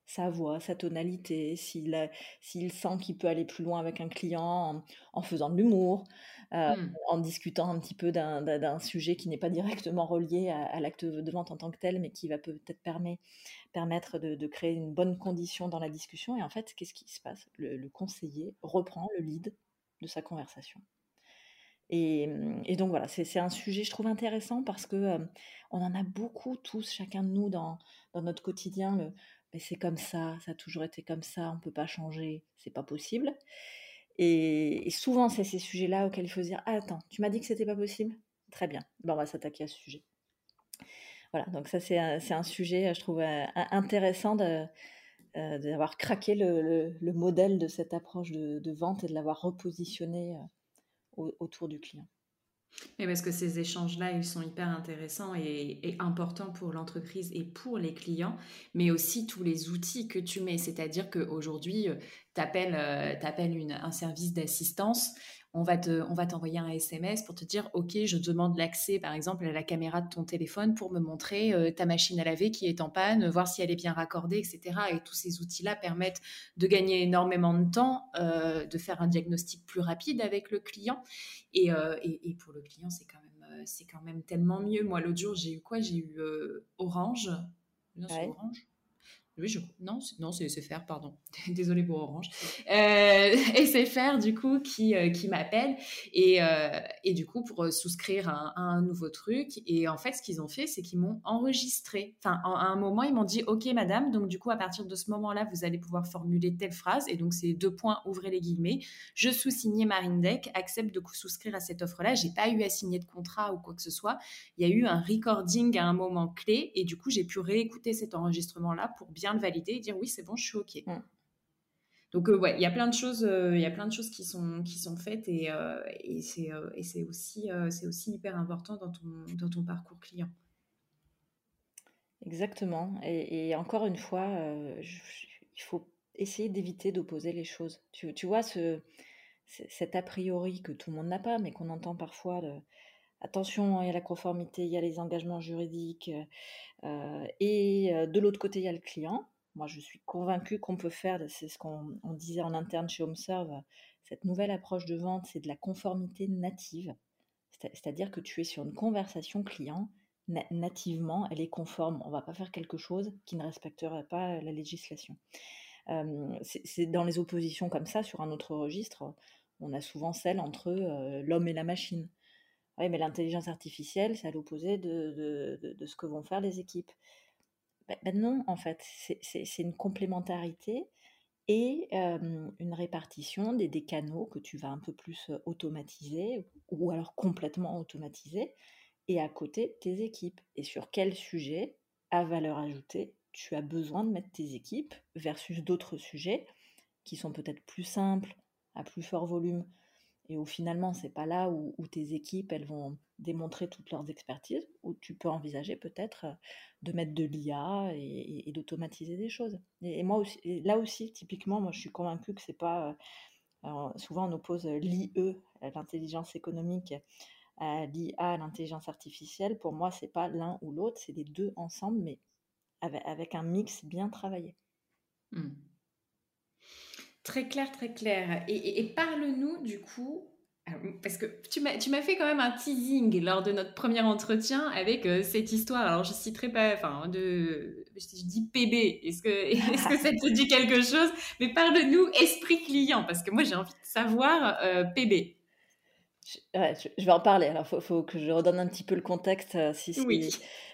sa voix, sa tonalité, s'il s'il sent qu'il peut aller plus loin avec un client en, faisant de l'humour, euh, mmh. en discutant un petit peu d'un sujet qui n'est pas directement relié à, l'acte de vente en tant que tel, mais qui va peut-être permettre de, créer une bonne condition dans la discussion. Et en fait, qu'est-ce qui se passe? Le, conseiller reprend le lead de sa conversation. Et, donc voilà, c'est un sujet, je trouve, intéressant parce que on en a beaucoup tous, chacun de nous, dans, notre quotidien. Le, c'est comme ça, ça a toujours été comme ça, on peut pas changer, c'est pas possible. Et, souvent, c'est ces sujets-là auxquels il faut se dire ah, Attends, tu m'as dit que c'était pas possible? Très bien, ben, on va s'attaquer à ce sujet. Voilà, donc ça, c'est un, sujet, je trouve, intéressant de, d'avoir craqué le, le, modèle de cette approche de vente et de l'avoir repositionné euh, autour du client. Mais parce que ces échanges-là, ils sont hyper intéressants et, importants pour l'entreprise et pour les clients, mais aussi tous les outils que tu mets. C'est-à-dire qu'aujourd'hui, tu appelles, euh, un service d'assistance, on va te, on va t'envoyer un SMS pour te dire, OK, je demande l'accès, par exemple, à la caméra de ton téléphone pour me montrer euh, ta machine à laver qui est en panne, voir si elle est bien raccordée, etc. Et tous ces outils-là permettent de gagner énormément de temps, euh, de faire un diagnostic plus rapide avec le client. Et, euh, et, pour le client, c'est quand même, c'est quand même tellement mieux. Moi, l'autre jour, j'ai eu quoi? J'ai eu Orange. Non, c'est Orange. Oui, je... non, non c'est SFR, pardon. Désolée pour Orange. Euh, SFR, du coup, qui, euh, m'appelle et, euh, et du coup, pour euh, souscrire à un, nouveau truc. Et en fait, ce qu'ils ont fait, c'est qu'ils m'ont enregistré. Enfin, à un moment, ils m'ont dit Ok, madame, donc du coup, à partir de ce moment-là, vous allez pouvoir formuler telle phrase. Et donc, c'est deux points, ouvrez les guillemets. Je sous-signais Marine Deck, accepte de souscrire à cette offre-là. J'ai pas eu à signer de contrat ou quoi que ce soit. Il y a eu un recording à un moment clé. Et du coup, j'ai pu réécouter cet enregistrement-là pour bien le valider et dire oui, c'est bon, je suis OK. Mm. Donc euh, ouais, il y a plein de choses, euh, il y a plein de choses qui sont qui sont faites et, euh, et c'est aussi c'est aussi hyper important dans ton dans ton parcours client. Exactement. Et, encore une fois, il faut essayer d'éviter d'opposer les choses. Tu, tu vois ce cet a priori que tout le monde n'a pas, mais qu'on entend parfois attention, il y a la conformité, il y a les engagements juridiques, et de l'autre côté, il y a le client. Moi, je suis convaincue qu'on peut faire, c'est ce qu'on disait en interne chez HomeServe, cette nouvelle approche de vente, c'est de la conformité native. C'est-à-dire que tu es sur une conversation client, nativement, elle est conforme. On ne va pas faire quelque chose qui ne respecterait pas la législation. c'est dans les oppositions comme ça, sur un autre registre, on a souvent celle entre l'homme et la machine. Oui, mais l'intelligence artificielle, c'est à l'opposé de, de, ce que vont faire les équipes. Ben, non, en fait, c'est une complémentarité et une répartition des, des, canaux que tu vas un peu plus automatiser ou alors complètement automatiser et à côté tes équipes. Et sur quel sujet à valeur ajoutée tu as besoin de mettre tes équipes versus d'autres sujets qui sont peut-être plus simples, à plus fort volume, et où finalement c'est pas là où, tes équipes elles vont démontrer toutes leurs expertises, où tu peux envisager peut-être de mettre de l'IA et, d'automatiser des choses. Et, moi aussi, là aussi, typiquement, moi je suis convaincue que c'est pas. Euh, souvent on oppose l'IE, l'intelligence économique, à l'IA, l'intelligence artificielle. Pour moi, c'est pas l'un ou l'autre, c'est les deux ensemble, mais avec, un mix bien travaillé. Mmh. Très clair, très clair. Et, parle-nous du coup, parce que tu m'as, fait quand même un teasing lors de notre premier entretien avec euh, cette histoire. Alors je citerai pas, enfin, de, je dis PB. Est-ce que, est-ce que ça te dit quelque chose? Mais parle-nous esprit client, parce que moi j'ai envie de savoir euh, PB. Je, vais en parler. Alors, il faut, que je redonne un petit peu le contexte, euh, si, oui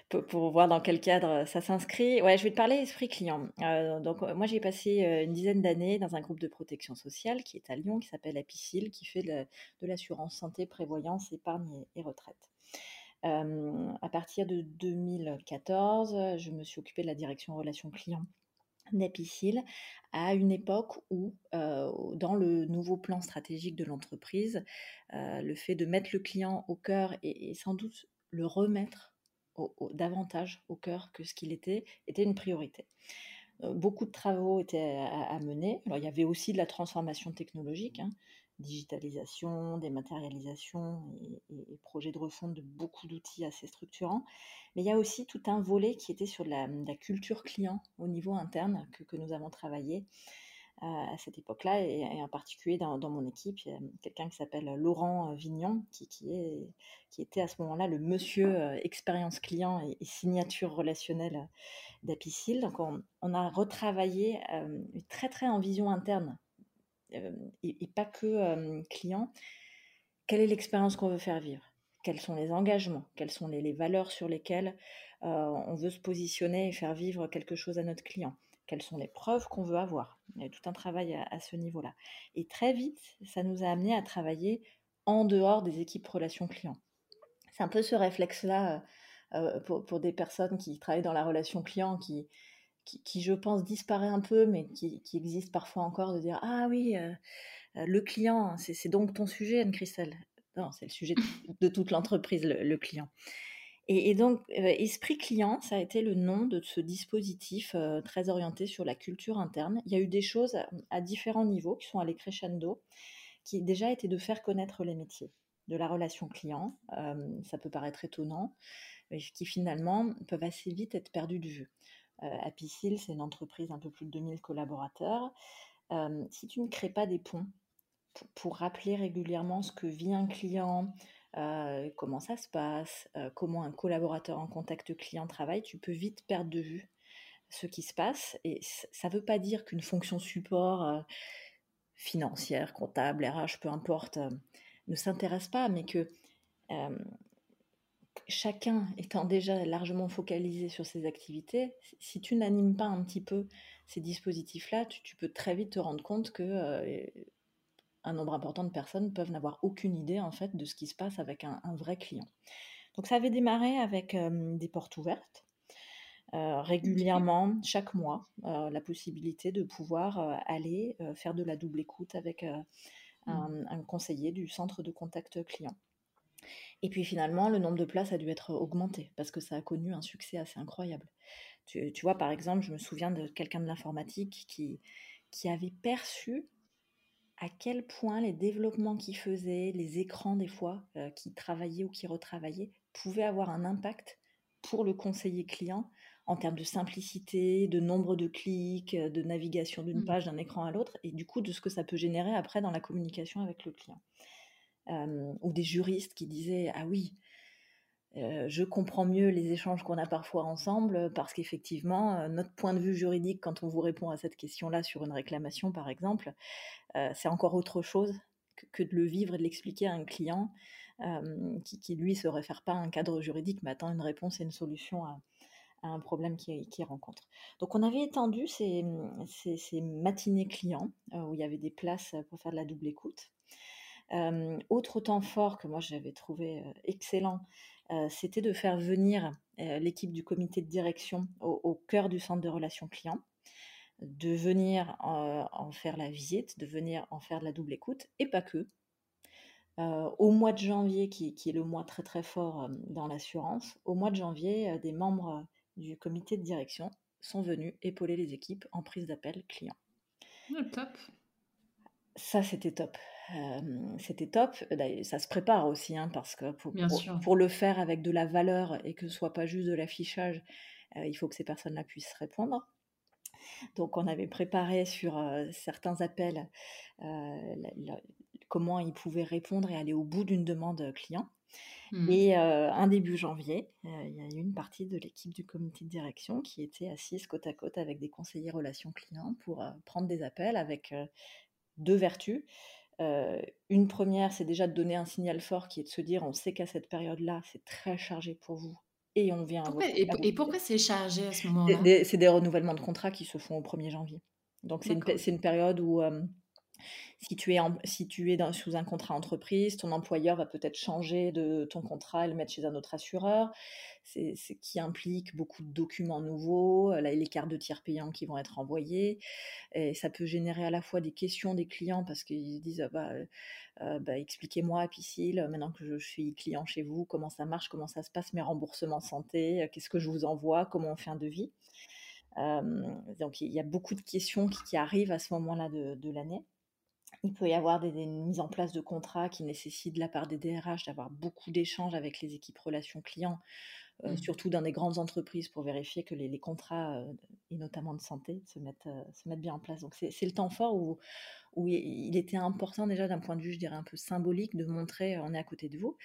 pour, voir dans quel cadre euh, ça s'inscrit. Ouais, je vais te parler esprit client. Euh, donc, moi, j'ai passé une dizaine d'années dans un groupe de protection sociale qui est à Lyon, qui s'appelle Apicil, qui fait de, l'assurance santé, prévoyance, épargne et, retraite. à partir de 2014, je me suis occupée de la direction relations clients d'Apicil à une époque où, dans le nouveau plan stratégique de l'entreprise, le fait de mettre le client au cœur et sans doute le remettre davantage au cœur que ce qu'il était, était une priorité. beaucoup de travaux étaient à, mener. Alors, il y avait aussi de la transformation technologique, hein, digitalisation, dématérialisation et, et, projets de refonte de beaucoup d'outils assez structurants. Mais il y a aussi tout un volet qui était sur la, la culture client au niveau interne que, nous avons travaillé à cette époque-là, et, en particulier dans, mon équipe, quelqu'un qui s'appelle Laurent Vignon, qui, était à ce moment-là le monsieur euh, expérience client et, signature relationnelle d'Apicil. Donc on, a retravaillé euh, très très en vision interne, euh, et, pas que client. Quelle est l'expérience qu'on veut faire vivre? Quels sont les engagements? Quelles sont les valeurs sur lesquelles on veut se positionner et faire vivre quelque chose à notre client? Quelles sont les preuves qu'on veut avoir? Il y a tout un travail à, ce niveau-là. Et très vite, ça nous a amené à travailler en dehors des équipes relations clients. C'est un peu ce réflexe-là euh, euh, pour, des personnes qui travaillent dans la relation client, qui, qui, je pense, disparaît un peu, mais qui, existe parfois encore, de dire Ah oui, euh, le client, c'est donc ton sujet, Anne-Christelle. Non, c'est le sujet de, toute l'entreprise, le, client. Et, donc, Esprit Client, ça a été le nom de ce dispositif très orienté sur la culture interne. Il y a eu des choses à, différents niveaux qui sont allées crescendo, qui déjà étaient de faire connaître les métiers de la relation client. ça peut paraître étonnant, mais qui finalement peuvent assez vite être perdus de vue. Apicil, c'est une entreprise un peu plus de 2000 collaborateurs. si tu ne crées pas des ponts pour rappeler régulièrement ce que vit un client, euh, comment ça se passe, euh, comment un collaborateur en contact client travaille, tu peux vite perdre de vue ce qui se passe. Et ça ne veut pas dire qu'une fonction support euh, financière, comptable, RH, peu importe, ne s'intéresse pas, mais que chacun étant déjà largement focalisé sur ses activités, si tu n'animes pas un petit peu ces dispositifs-là, tu, tu, peux très vite te rendre compte que un nombre important de personnes peuvent n'avoir aucune idée en fait de ce qui se passe avec un, vrai client. Donc ça avait démarré avec des portes ouvertes, euh, régulièrement, chaque mois, euh, la possibilité de pouvoir euh, aller faire de la double écoute avec mmh. un, conseiller du centre de contact client. Et puis finalement, le nombre de places a dû être augmenté parce que ça a connu un succès assez incroyable. Tu, tu vois, par exemple, je me souviens de quelqu'un de l'informatique qui, qui avait perçu à quel point les développements qu'il faisait, les écrans des fois, euh, qui travaillaient ou qui retravaillaient, pouvaient avoir un impact pour le conseiller client en termes de simplicité, de nombre de clics, euh, de navigation d'une mmh. page d'un écran à l'autre, et du coup de ce que ça peut générer après dans la communication avec le client. Euh, ou des juristes qui disaient Ah oui, je comprends mieux les échanges qu'on a parfois ensemble parce qu'effectivement, notre point de vue juridique, quand on vous répond à cette question-là sur une réclamation, par exemple, c'est encore autre chose que, de le vivre et de l'expliquer à un client qui, qui, lui, se réfère pas à un cadre juridique, mais attend une réponse et une solution à, un problème qu'il rencontre. Donc, on avait étendu ces, matinées clients où il y avait des places pour faire de la double écoute. Autre temps fort que moi j'avais trouvé excellent, euh, c'était de faire venir euh, l'équipe du comité de direction au, cœur du centre de relations clients, de venir en faire la visite, de venir en faire de la double écoute, et pas que. au mois de janvier, qui, est le mois très très fort dans l'assurance, au mois de janvier, des membres du comité de direction sont venus épauler les équipes en prise d'appel client. Oh, top. Ça, c'était top c'était top. Ça se prépare aussi, hein, parce que pour, pour, le faire avec de la valeur et que ce soit pas juste de l'affichage, il faut que ces personnes-là puissent répondre. Donc, on avait préparé sur certains appels comment ils pouvaient répondre et aller au bout d'une demande client. Mmh. Et un début janvier, il y a eu une partie de l'équipe du comité de direction qui était assise côte à côte avec des conseillers relations clients pour prendre des appels avec deux vertus. Euh, une première, c'est déjà de donner un signal fort qui est de se dire on sait qu'à cette période-là, c'est très chargé pour vous et on vient. et, pourquoi c'est chargé à ce moment-là? C'est des, renouvellements de contrats qui se font au 1er janvier. Donc c'est une, une, période où euh, si tu es, si tu es sous un contrat entreprise, ton employeur va peut-être changer de ton contrat et le mettre chez un autre assureur, c'est ce qui implique beaucoup de documents nouveaux, euh, les cartes de tiers payants qui vont être envoyées. Et ça peut générer à la fois des questions des clients parce qu'ils disent ah bah, euh, euh, bah, expliquez-moi, Piscile, maintenant que je suis client chez vous, comment ça marche, comment ça se passe, mes remboursements santé, qu'est-ce que je vous envoie, comment on fait un devis. donc il y a beaucoup de questions qui, arrivent à ce moment-là de, l'année. Il peut y avoir des, mises en place de contrats qui nécessitent de la part des DRH d'avoir beaucoup d'échanges avec les équipes relations clients, mmh. surtout dans des grandes entreprises pour vérifier que les, contrats, et notamment de santé, se mettent, se mettent bien en place. Donc c'est le temps fort où, où il était important déjà d'un point de vue, je dirais, un peu symbolique de montrer on est à côté de vous.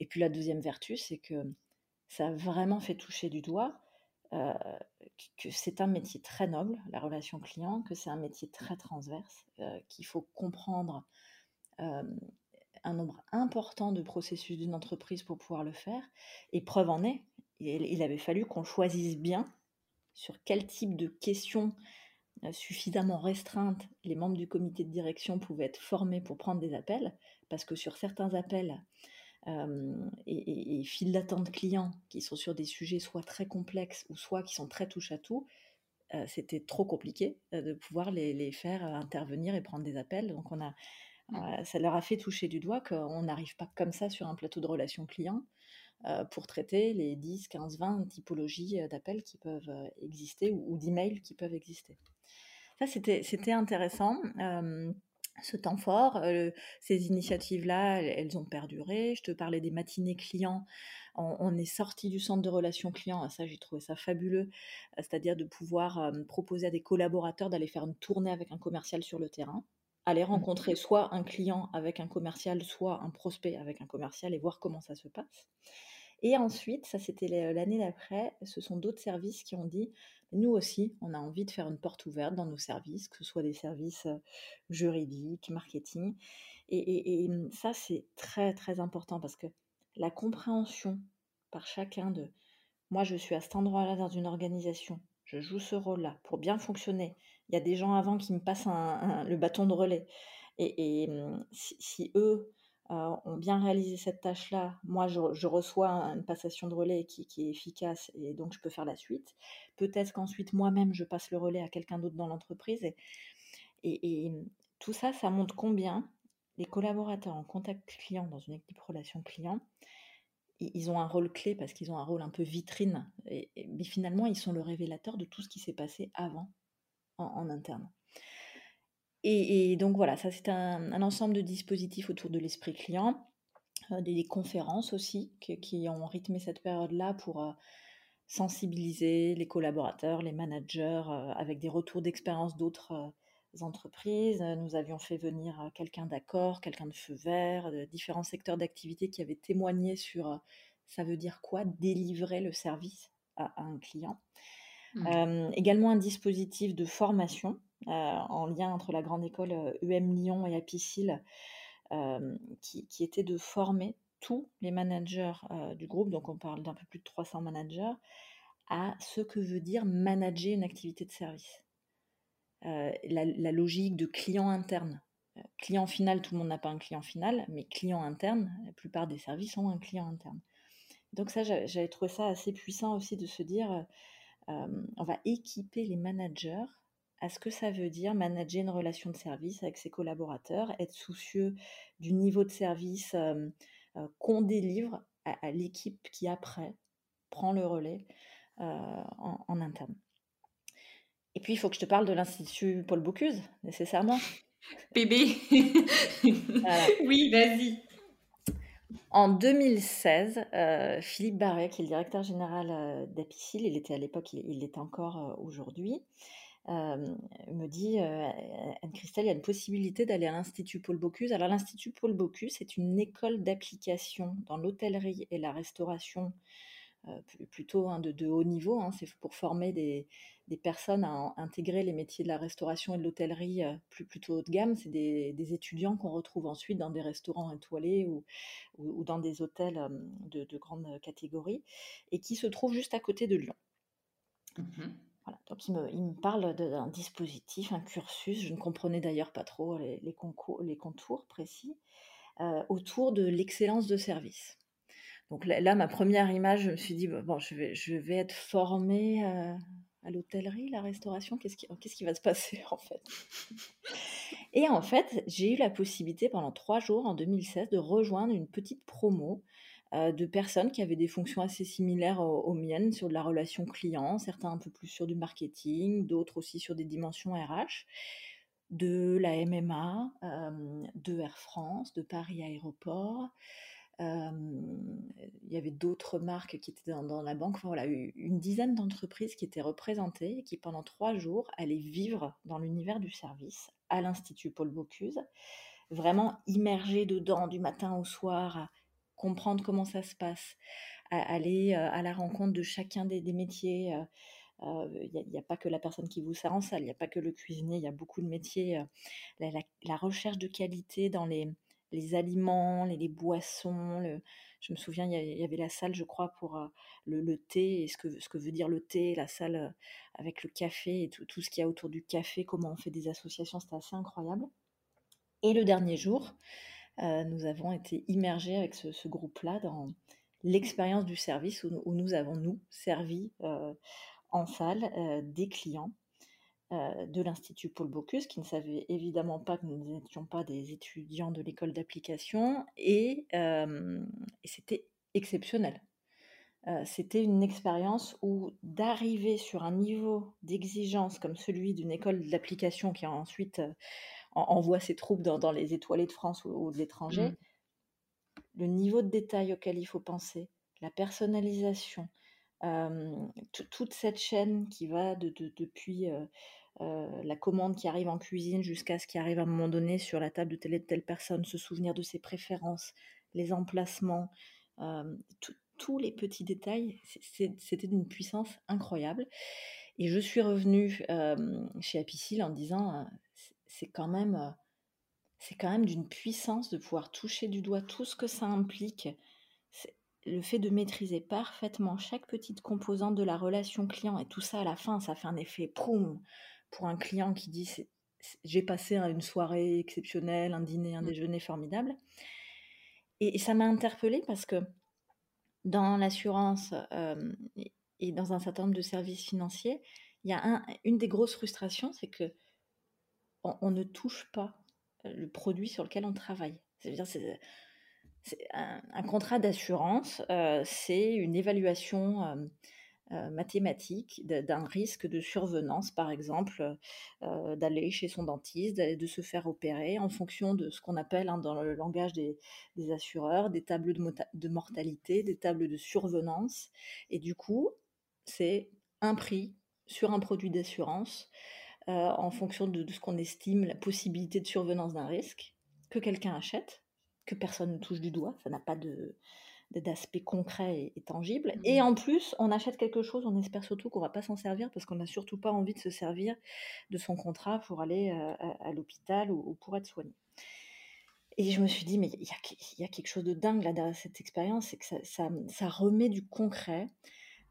Et puis la deuxième vertu, c'est que ça a vraiment fait toucher du doigt que c'est un métier très noble, la relation client, que c'est un métier très transverse, qu'il faut comprendre un nombre important de processus d'une entreprise pour pouvoir le faire. Et preuve en est, il avait fallu qu'on choisisse bien sur quel type de questions suffisamment restreintes les membres du comité de direction pouvaient être formés pour prendre des appels, parce que sur certains appels, et, et, files d'attente clients qui sont sur des sujets soit très complexes ou soit qui sont très touche à tout, c'était trop compliqué de pouvoir les, faire intervenir et prendre des appels. Donc on a, mmh. ça leur a fait toucher du doigt qu'on n'arrive pas comme ça sur un plateau de relations clients pour traiter les 10, 15, 20 typologies d'appels qui peuvent exister ou, ou d'emails qui peuvent exister. Ça, c'était intéressant ce temps fort. ces initiatives-là, elles, ont perduré. Je te parlais des matinées clients. On, est sorti du centre de relations clients. Ah, ça, j'ai trouvé ça fabuleux. C'est-à-dire de pouvoir proposer à des collaborateurs d'aller faire une tournée avec un commercial sur le terrain, aller mmh. rencontrer soit un client avec un commercial, soit un prospect avec un commercial et voir comment ça se passe. Et ensuite, ça c'était l'année d'après, ce sont d'autres services qui ont dit nous aussi, on a envie de faire une porte ouverte dans nos services, que ce soit des services juridiques, marketing. Et, mmh, ça, c'est très, très important parce que la compréhension par chacun de moi, je suis à cet endroit-là dans une organisation, je joue ce rôle-là pour bien fonctionner. Il y a des gens avant qui me passent le bâton de relais. Et, mmh, si, eux, euh, ont bien réalisé cette tâche-là, moi je, reçois une passation de relais qui, est efficace et donc je peux faire la suite. Peut-être qu'ensuite moi-même je passe le relais à quelqu'un d'autre dans l'entreprise. Et, tout ça, ça montre combien les collaborateurs en contact client dans une équipe relation client, ils ont un rôle clé parce qu'ils ont un rôle un peu vitrine. mais finalement, ils sont le révélateur de tout ce qui s'est passé avant en interne. Et, donc voilà, ça c'est un, ensemble de dispositifs autour de l'esprit client, euh, des, conférences aussi qui ont rythmé cette période-là pour euh, sensibiliser les collaborateurs, les managers euh, avec des retours d'expérience d'autres entreprises. Nous avions fait venir quelqu'un d'accord, quelqu'un de feu vert, de différents secteurs d'activité qui avaient témoigné sur ça veut dire quoi délivrer le service à, un client. Mmh. également un dispositif de formation en lien entre la grande école UM Lyon et Apicil, euh, qui, était de former tous les managers euh, du groupe, donc on parle d'un peu plus de 300 managers, à ce que veut dire manager une activité de service. la, logique de client interne. Client final, tout le monde n'a pas un client final, mais client interne, la plupart des services ont un client interne. Donc ça, j'avais trouvé ça assez puissant aussi de se dire, on va équiper les managers à ce que ça veut dire manager une relation de service avec ses collaborateurs, être soucieux du niveau de service qu'on délivre à, l'équipe qui après prend le relais en, interne. Et puis, il faut que je te parle de l'Institut Paul Bocuse, nécessairement. Bébé Oui, vas-y. En 2016, Philippe Barret, qui est le directeur général d'Apicil, il était à l'époque, il l'est encore aujourd'hui, me dit Anne-Christelle, il y a une possibilité d'aller à l'Institut Paul Bocuse. Alors, l'Institut Paul Bocuse est une école d'application dans l'hôtellerie et la restauration, plutôt hein, de, haut niveau. Hein. C'est pour former des, personnes à, intégrer les métiers de la restauration et de l'hôtellerie plus plutôt haut de gamme. C'est des, étudiants qu'on retrouve ensuite dans des restaurants étoilés ou, dans des hôtels de, de, grande catégorie et qui se trouvent juste à côté de Lyon. Mmh donc il me, parle d'un dispositif, un cursus, je ne comprenais d'ailleurs pas trop les, contours précis, euh, autour de l'excellence de service. Donc là, ma première image, je me suis dit, bon, je vais, être formée euh, à l'hôtellerie, la restauration, qu'est-ce qui, va se passer en fait? Et en fait, j'ai eu la possibilité pendant trois jours en 2016 de rejoindre une petite promo de personnes qui avaient des fonctions assez similaires aux, miennes sur de la relation client, certains un peu plus sur du marketing, d'autres aussi sur des dimensions RH, de la MMA, de Air France, de Paris Aéroport. il y avait d'autres marques qui étaient dans, la banque. voilà, une dizaine d'entreprises qui étaient représentées et qui pendant trois jours allaient vivre dans l'univers du service à l'Institut Paul Bocuse, vraiment immergées dedans du matin au soir, comprendre comment ça se passe, aller à la rencontre de chacun des, métiers. Il n'y a, pas que la personne qui vous sert en salle, il n'y a pas que le cuisinier, il y a beaucoup de métiers. La, recherche de qualité dans les, les aliments, les, boissons. je me souviens, il y, avait la salle, je crois, pour le, thé et ce que, ce que veut dire le thé, la salle avec le café et tout, tout ce qu'il y a autour du café, comment on fait des associations, c'était assez incroyable. Et le dernier jour, euh, nous avons été immergés avec ce, groupe-là dans l'expérience du service où, nous avons, nous, servi euh, en salle euh, des clients de l'Institut Paul Bocuse qui ne savaient évidemment pas que nous n'étions pas des étudiants de l'école d'application et, c'était exceptionnel. c'était une expérience où d'arriver sur un niveau d'exigence comme celui d'une école d'application qui a ensuite envoie ses troupes dans, les étoilés de France ou, de l'étranger, mmh. le niveau de détail auquel il faut penser, la personnalisation, toute cette chaîne qui va de, depuis la commande qui arrive en cuisine jusqu'à ce qui arrive à un moment donné sur la table de telle et telle personne, se souvenir de ses préférences, les emplacements, tous les petits détails, c'était d'une puissance incroyable. Et je suis revenue chez Apicil en disant c'est quand même, c'est quand même d'une puissance de pouvoir toucher du doigt tout ce que ça implique. Le fait de maîtriser parfaitement chaque petite composante de la relation client et tout ça à la fin, ça fait un effet proum pour un client qui dit j'ai passé une soirée exceptionnelle, un dîner, un mmh. déjeuner formidable. Et, ça m'a interpellée parce que dans l'assurance et dans un certain nombre de services financiers, il y a une des grosses frustrations, c'est que on, ne touche pas le produit sur lequel on travaille. C'est-à-dire, c'est, un, contrat d'assurance, c'est une évaluation mathématique d'un risque de survenance, par exemple, d'aller chez son dentiste, de se faire opérer en fonction de ce qu'on appelle hein, dans le langage des, assureurs des tables de, de, mortalité, des tables de survenance. Et du coup, c'est un prix sur un produit d'assurance euh, en fonction de, ce qu'on estime la possibilité de survenance d'un risque, que quelqu'un achète, que personne ne touche du doigt, ça n'a pas de d'aspect concret et, tangible. Mmh et en plus, on achète quelque chose, on espère surtout qu'on va pas s'en servir parce qu'on n'a surtout pas envie de se servir de son contrat pour aller euh, à, l'hôpital ou, pour être soigné. Et je me suis dit, mais il y, a, quelque chose de dingue là derrière cette expérience, c'est que ça, remet du concret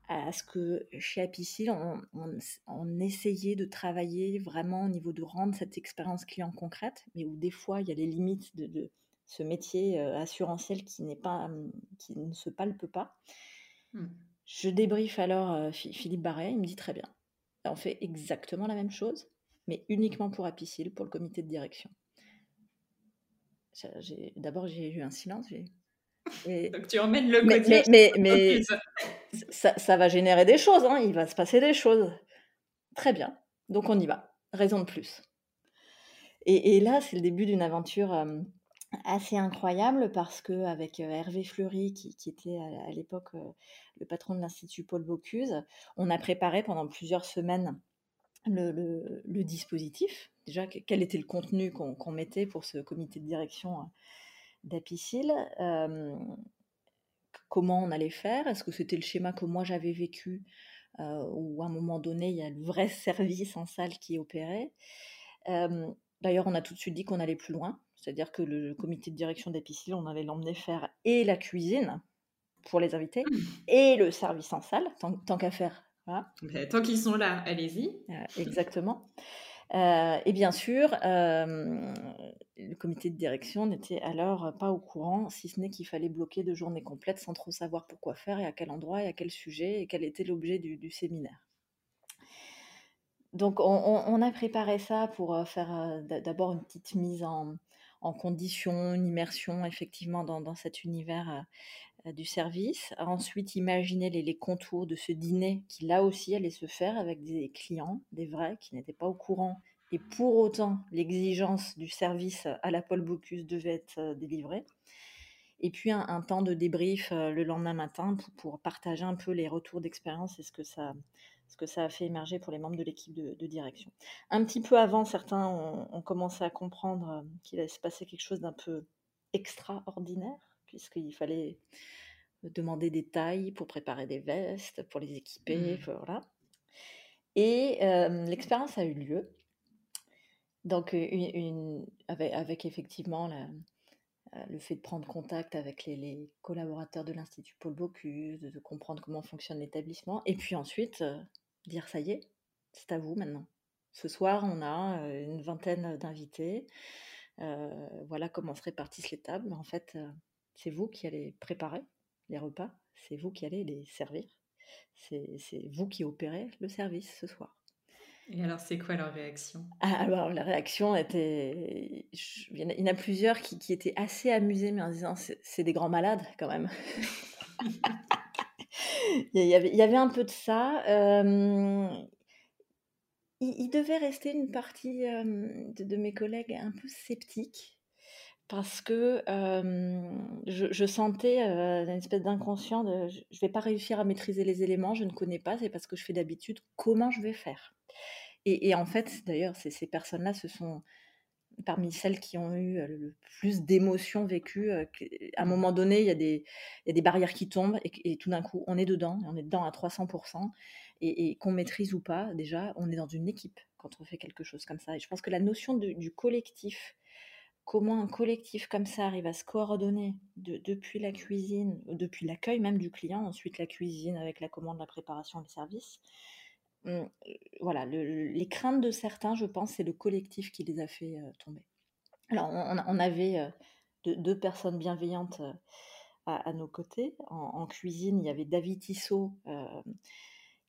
à ce que chez Apicil, on, essayait de travailler vraiment au niveau de rendre cette expérience client concrète, mais où des fois il y a les limites de, ce métier euh, assurantiel qui, n'est pas, hum, qui ne se palpe pas. Mmh. Je débriefe alors euh, Philippe Barret, il me dit très bien. On fait exactement la même chose, mais uniquement pour Apicil, pour le comité de direction. D'abord, j'ai eu un silence. Donc tu emmènes le mais, Mais, mais, ça, va générer des choses, hein, il va se passer des choses. Très bien, donc on y va. Raison de plus. Et, là, c'est le début d'une aventure assez incroyable parce que avec Hervé Fleury, qui, était à, l'époque le patron de l'Institut Paul Bocuse, on a préparé pendant plusieurs semaines le, dispositif. Déjà, quel était le contenu qu'on mettait pour ce comité de direction d'Apicil comment on allait faire? Est-ce que c'était le schéma que moi j'avais vécu? Où à un moment donné, il y a le vrai service en salle qui opérait D'ailleurs, on a tout de suite dit qu'on allait plus loin, c'est-à-dire que le comité de direction d'Apicil, on allait l'emmener faire et la cuisine pour les invités mmh. et le service en salle, tant, qu'à faire. tant qu'ils sont là, allez-y. exactement. Euh, et bien sûr, euh, le comité de direction n'était alors pas au courant, si ce n'est qu'il fallait bloquer deux journées complètes sans trop savoir pourquoi faire et à quel endroit et à quel sujet et quel était l'objet du, séminaire. Donc on, a préparé ça pour euh, faire d'abord une petite mise en, condition, une immersion effectivement dans, cet univers du service, ensuite imaginer les, les, contours de ce dîner qui là aussi allait se faire avec des clients, des vrais, qui n'étaient pas au courant. Et pour autant, l'exigence du service à la Paul Bocuse devait être délivrée. Et puis un, temps de débrief le lendemain matin pour, partager un peu les retours d'expérience et ce que ça, ce que ça a fait émerger pour les membres de l'équipe de, direction. Un petit peu avant, certains ont, commencé à comprendre qu'il allait se passer quelque chose d'un peu extraordinaire, puisqu'il fallait demander des tailles pour préparer des vestes, pour les équiper, mmh. voilà. Et l'expérience a eu lieu. Donc, une, avec, effectivement le fait de prendre contact avec les, collaborateurs de l'Institut Paul Bocuse, de, comprendre comment fonctionne l'établissement, et puis ensuite dire ça y est, c'est à vous maintenant. Ce soir, on a une vingtaine d'invités. voilà comment se répartissent les tables. En fait, c'est vous qui allez préparer les repas, c'est vous qui allez les servir, c'est vous qui opérez le service ce soir. Et alors, c'est quoi leur réaction? Ah, Alors, la réaction était. Il y en a plusieurs qui, qui étaient assez amusés, mais en disant c'est des grands malades quand même. il, y avait, il y avait un peu de ça. il, devait rester une partie de, mes collègues un peu sceptiques parce que je, sentais une espèce d'inconscient de je ne vais pas réussir à maîtriser les éléments, je ne connais pas, c'est parce que je fais d'habitude, comment je vais faire? Et, en fait, d'ailleurs, ces, personnes-là, ce sont parmi celles qui ont eu le plus d'émotions vécues. À un moment donné, il y, a des, il y a des barrières qui tombent et, tout d'un coup, on est dedans, on est dedans à 300%. Et, qu'on maîtrise ou pas, déjà, on est dans une équipe quand on fait quelque chose comme ça. Et je pense que la notion du collectif, comment un collectif comme ça arrive à se coordonner depuis la cuisine, depuis l'accueil même du client, ensuite la cuisine avec la commande, la préparation, les services, Mmh, voilà, les craintes de certains, je pense, c'est le collectif qui les a fait tomber. Alors, on, avait deux, personnes bienveillantes à, nos côtés. En, cuisine, il y avait David Tissot,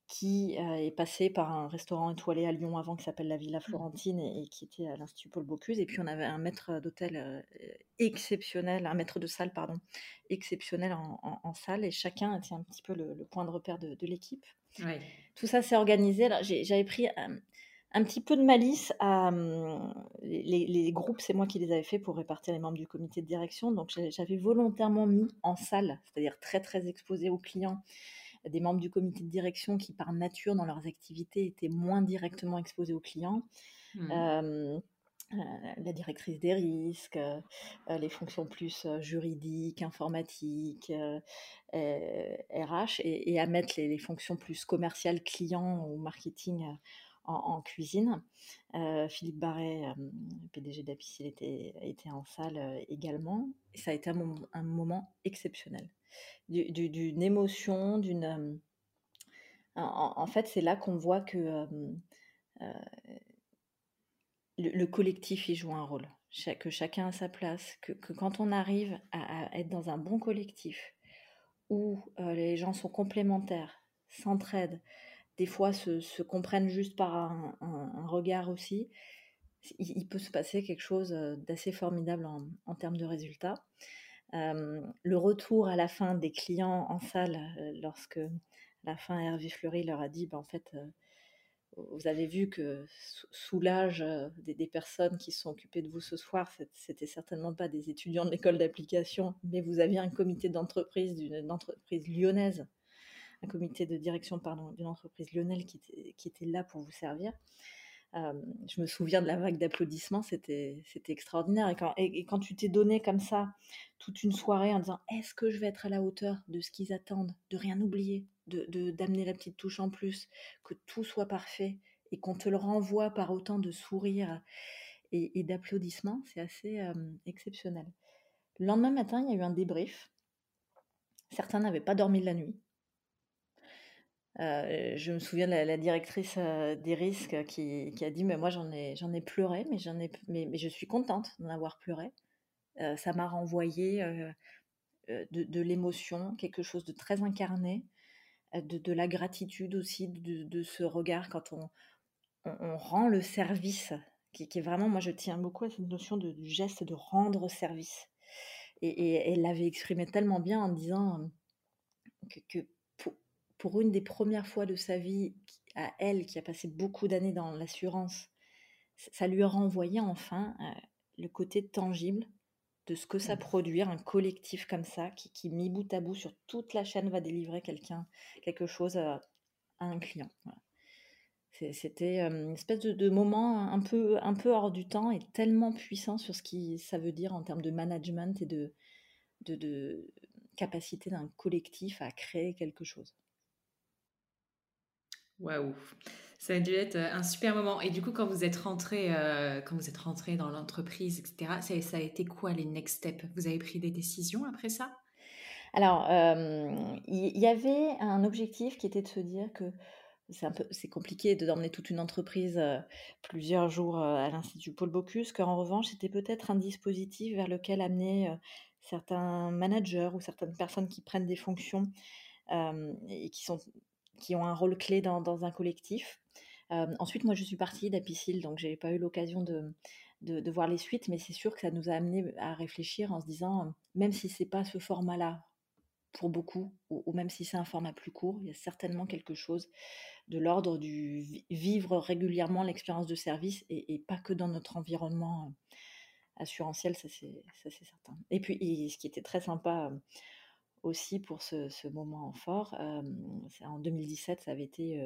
qui est passé par un restaurant étoilé à Lyon avant qui s'appelle la Villa mmh. Florentine et, qui était à l'Institut Paul Bocuse. Et puis on avait un maître d'hôtel exceptionnel, un maître de salle, pardon, exceptionnel en, salle. Et chacun était un petit peu le, point de repère de, de l'équipe. Tout ça s'est organisé. J'avais pris un, petit peu de malice à hum, les, groupes, c'est moi qui les avais fait pour répartir les membres du comité de direction. Donc j'avais volontairement mis en salle, c'est-à-dire très très exposé aux clients, des membres du comité de direction qui par nature dans leurs activités étaient moins directement exposés aux clients. Mmh. Euh, la directrice des risques, euh, euh, les fonctions plus juridiques, informatiques, RH, et, à mettre les, fonctions plus commerciales, clients ou marketing en, cuisine. Philippe Barret, PDG d'Apicil, était, était en salle également. Et ça a été un, moment, exceptionnel. D'une émotion, d'une... En, fait, c'est là qu'on voit que le, collectif y joue un rôle, que chacun a sa place, que, quand on arrive à, être dans un bon collectif où euh, les gens sont complémentaires, s'entraident, des fois se, comprennent juste par un, regard aussi, il, peut se passer quelque chose euh, d'assez formidable en, termes de résultats. Euh, le retour à la fin des clients en salle, lorsque la fin Hervé Fleury leur a dit, ben, en fait, vous avez vu que sous l'âge euh, des, personnes qui sont occupées de vous ce soir, c'était certainement pas des étudiants de l'école d'application, mais vous aviez un comité d'entreprise d'une entreprise lyonnaise, un comité de direction d'une entreprise lyonnaise qui était, là pour vous servir. Euh, je me souviens de la vague d'applaudissements, c'était extraordinaire. Et quand, tu t'es donné comme ça toute une soirée en disant est-ce que je vais être à la hauteur de ce qu'ils attendent, de rien oublier, de d'amener la petite touche en plus, que tout soit parfait et qu'on te le renvoie par autant de sourires et, d'applaudissements, c'est assez exceptionnel. Le lendemain matin, il y a eu un débrief. Certains n'avaient pas dormi de la nuit. Euh, je me souviens de la, directrice des risques qui, a dit mais moi j'en ai j'en ai pleuré mais j'en ai mais, je suis contente d'en avoir pleuré ça m'a renvoyé de, l'émotion quelque chose de très incarné de, la gratitude aussi, de, ce regard quand on, on, rend le service, qui, est vraiment, moi je tiens beaucoup à cette notion de, du geste de rendre service. Et, elle l'avait exprimé tellement bien en disant que, pour, une des premières fois de sa vie, à elle qui a passé beaucoup d'années dans l'assurance, ça lui a renvoyé enfin le côté tangible de ce que ça mmh. produit, un collectif comme ça, qui, qui, mis bout à bout sur toute la chaîne, va délivrer quelqu'un, quelque chose à, un client. C'était une espèce de, moment un peu, un peu hors du temps et tellement puissant sur ce que ça veut dire en termes de management et de, de, de capacité d'un collectif à créer quelque chose. Waouh ça a dû être un super moment. Et du coup, quand vous êtes rentré, quand vous êtes dans l'entreprise, etc., ça, a été quoi les next steps? Vous avez pris des décisions après ça? Alors, il y, avait un objectif qui était de se dire que c'est compliqué de d'emmener toute une entreprise plusieurs jours à l'Institut Paul Bocuse, qu'en revanche, c'était peut-être un dispositif vers lequel amener certains managers ou certaines personnes qui prennent des fonctions et qui sont qui ont un rôle clé dans, un collectif ensuite, moi, je suis partie d'Apicil, donc j'ai pas eu l'occasion de, de, voir les suites, mais c'est sûr que ça nous a amené à réfléchir en se disant, même si c'est pas ce format-là pour beaucoup, ou, même si c'est un format plus court, il y a certainement quelque chose de l'ordre du vivre régulièrement l'expérience de service et, pas que dans notre environnement assurantiel, ça c'est certain. Et puis, ce qui était très sympa aussi pour ce, moment fort, en 2017, ça avait été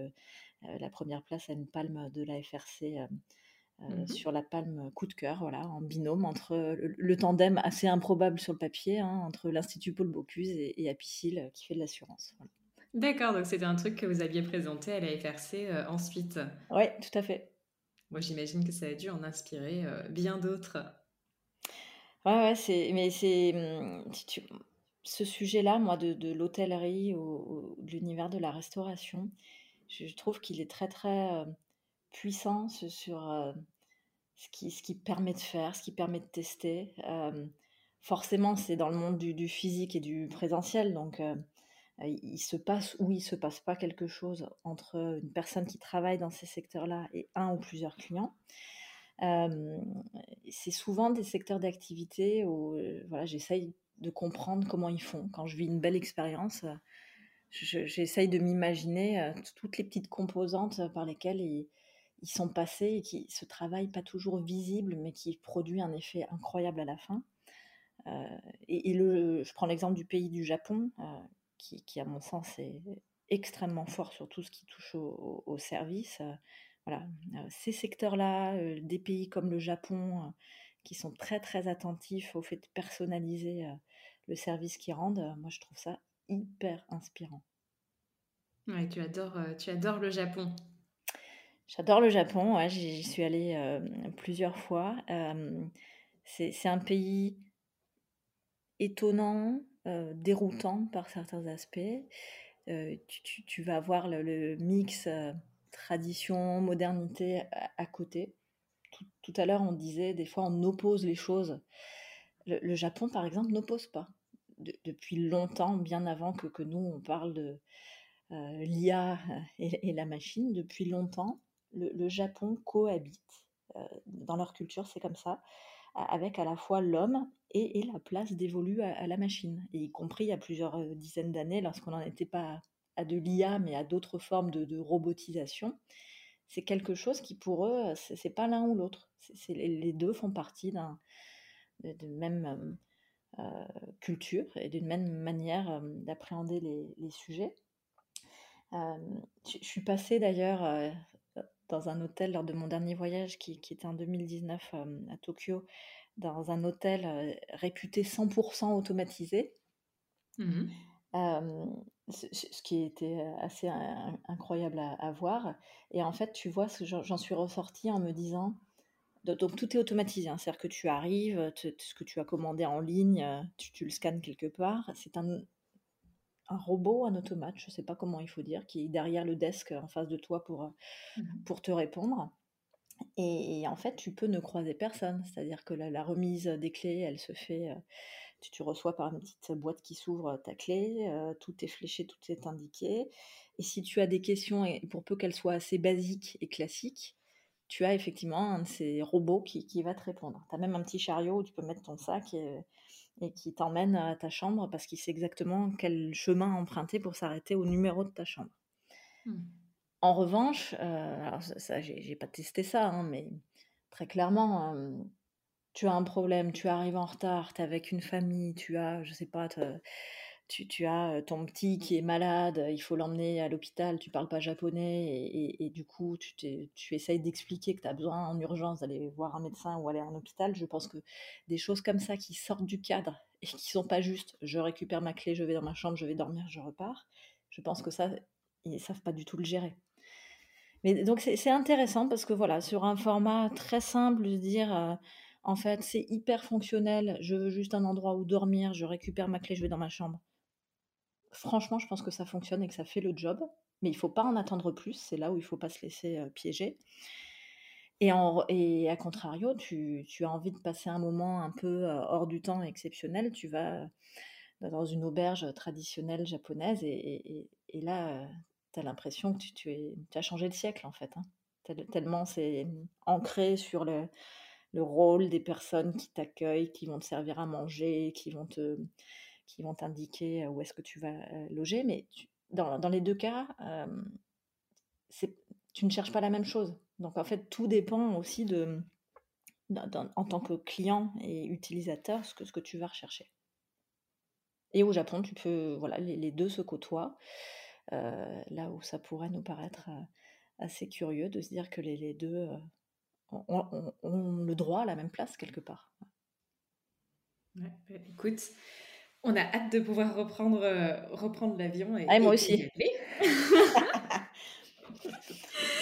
euh, la première place à une palme de la FRC. Euh, mmh sur la palme coup de cœur, voilà, en binôme entre le, tandem assez improbable sur le papier, hein, entre l'Institut Paul Bocuse et, Apicil qui fait de l'assurance. D'accord, donc c'était un truc que vous aviez présenté à la FRC ensuite. Oui, tout à fait. Moi, j'imagine que ça a dû en inspirer bien d'autres. Ouais, ouais, c'est, mais c'est mmh, ce sujet-là, moi, de, l'hôtellerie ou, de l'univers de la restauration, je trouve qu'il est très très puissant sur ce, qui, ce qui permet de faire, ce qui permet de tester. forcément, c'est dans le monde du, physique et du présentiel, donc il se passe ou il se passe pas quelque chose entre une personne qui travaille dans ces secteurs-là et un ou plusieurs clients. c'est souvent des secteurs d'activité où voilà, j'essaye de comprendre comment ils font. Quand je vis une belle expérience, j'essaye de m'imaginer euh, toutes les petites composantes par lesquelles ils, sont passés et qui ce travail pas toujours visible mais qui produit un effet incroyable à la fin. Euh, et, le, je prends l'exemple du pays du Japon euh, qui, à mon sens est extrêmement fort sur tout ce qui touche au, service. voilà, ces secteurs-là, des pays comme le Japon qui sont très très attentifs au fait de personnaliser le service qu'ils rendent, moi je trouve ça hyper inspirant. Ouais, tu adores, euh, tu adores le Japon. J'adore le Japon, ouais, j'y suis allée euh, plusieurs fois. Euh, c'est un pays étonnant, déroutant par certains aspects. Tu, tu, vas voir le, mix tradition, modernité à, côté. Tout, à l'heure, on disait, des fois, on oppose les choses. Le, Japon, par exemple, n'oppose pas depuis longtemps, bien avant que, nous, on parle de euh, l'IA et, la machine, depuis longtemps, le, Japon cohabite. Euh, dans leur culture, c'est comme ça, avec à la fois l'homme et, la place dévolue à, la machine, et y compris il y a plusieurs euh, dizaines d'années, lorsqu'on n'en était pas à de l'IA, mais à d'autres formes de, robotisation. C'est quelque chose qui, pour eux, c'est pas l'un ou l'autre. Les deux font partie d'un de même euh, culture et d'une même manière euh, d'appréhender les, sujets. Euh, je, suis passée d'ailleurs dans un hôtel lors de mon dernier voyage qui, était en 2019 à Tokyo, dans un hôtel réputé 100% automatisé. Mmh ce, qui était assez incroyable à, à, voir. Et en fait, tu vois, j'en suis ressortie en me disant, donc tout est automatisé, hein. c'est-à-dire que tu arrives, ce que tu as commandé en ligne, euh, tu, le scannes quelque part. C'est un, un, robot, un automate, je ne sais pas comment il faut dire, qui est derrière le desk en face de toi pour, euh, mmh pour te répondre. Et, en fait, tu peux ne croiser personne, c'est-à-dire que la, remise des clés, elle se fait, euh, tu, reçois par une petite boîte qui s'ouvre ta clé, tout est fléché, tout est indiqué. Et si tu as des questions, et pour peu qu'elles soient assez basiques et classiques, tu as effectivement un de ces robots qui, qui va te répondre. Tu as même un petit chariot où tu peux mettre ton sac et, et qui t'emmène à ta chambre parce qu'il sait exactement quel chemin emprunter pour s'arrêter au numéro de ta chambre. Mmh. En revanche, euh, alors ça, j'ai pas testé ça, hein, mais très clairement, euh, tu as un problème, tu arrives en retard, tu es avec une famille, tu as, je sais pas, tu, as ton petit qui est malade, il faut l'emmener à l'hôpital, tu parles pas japonais, et, du coup, tu, tu essayes d'expliquer que tu as besoin en urgence d'aller voir un médecin ou aller à un hôpital. Je pense que des choses comme ça qui sortent du cadre et qui sont pas justes, je récupère ma clé, je vais dans ma chambre, je vais dormir, je repars, je pense que ça, ils savent pas du tout le gérer. Mais donc c'est intéressant parce que voilà, sur un format très simple, de dire euh, en fait c'est hyper fonctionnel, je veux juste un endroit où dormir, je récupère ma clé, je vais dans ma chambre. Franchement, je pense que ça fonctionne et que ça fait le job, mais il faut pas en attendre plus, c'est là où il faut pas se laisser euh, piéger. Et, en, et à contrario, tu, as envie de passer un moment un peu euh, hors du temps exceptionnel, tu vas dans une auberge traditionnelle japonaise et, là, tu as l'impression que tu, es, tu, as changé de siècle, en fait. Hein. Tellement c'est ancré sur le, rôle des personnes qui t'accueillent, qui vont te servir à manger, qui vont te qui vont t'indiquer où est-ce que tu vas loger. Mais dans, les deux cas, tu ne cherches pas la même chose. Donc en fait, tout dépend aussi de, en tant que client et utilisateur, ce que, ce que tu vas rechercher. Et au Japon, tu peux, voilà, les, deux se côtoient. Là où ça pourrait nous paraître assez curieux de se dire que les, deux ont, le droit à la même place quelque part. Bah, écoute, on a hâte de pouvoir reprendre, reprendre l'avion. Et, ah, moi aussi.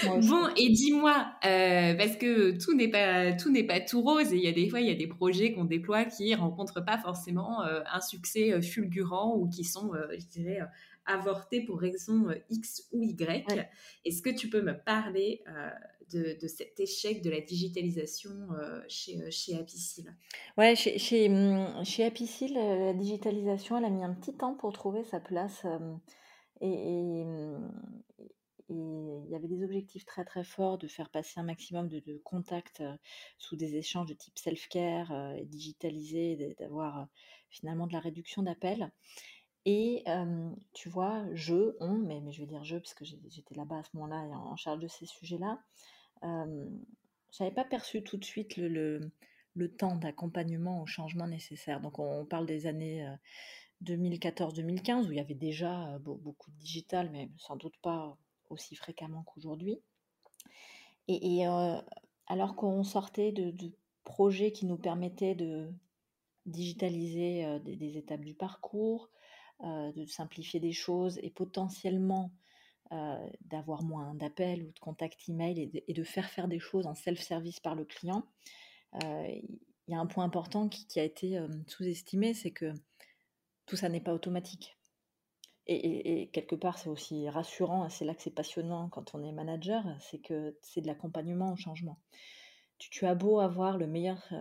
Bon, et dis-moi, parce que tout n'est pas tout n'est pas tout rose et il y a des fois il y a des projets qu'on déploie qui rencontrent pas forcément un succès fulgurant ou qui sont, je dirais, avorté pour raison euh, X ou Y. Est-ce que tu peux me parler euh, de, cet échec de la digitalisation euh, chez, chez Apicil Ouais, chez, chez, hum, chez Apicil, la digitalisation, elle a mis un petit temps pour trouver sa place. et, hum, il y avait des objectifs très très forts de faire passer un maximum de, contacts sous des échanges de type self-care et digitalisé, d'avoir finalement de la réduction d'appels. Et tu vois, je, on, mais, mais je vais dire je, parce que j'étais là-bas à ce moment-là et en, charge de ces sujets-là, euh, j'avais pas perçu tout de suite le, le, temps d'accompagnement au changement nécessaire. Donc on, parle des années 2014-2015 où il y avait déjà beaucoup de digital, mais sans doute pas aussi fréquemment qu'aujourd'hui. Et, alors qu'on sortait de, projets qui nous permettaient de digitaliser des, étapes du parcours, de simplifier des choses et potentiellement d'avoir moins d'appels ou de contacts email et et de, faire faire des choses en self-service par le client. Euh, il y a un point important qui, a été sous-estimé, c'est que tout ça n'est pas automatique. Et, quelque part, c'est aussi rassurant, c'est là que c'est passionnant quand on est manager, c'est que c'est de l'accompagnement au changement. Tu, tu, as beau avoir le meilleur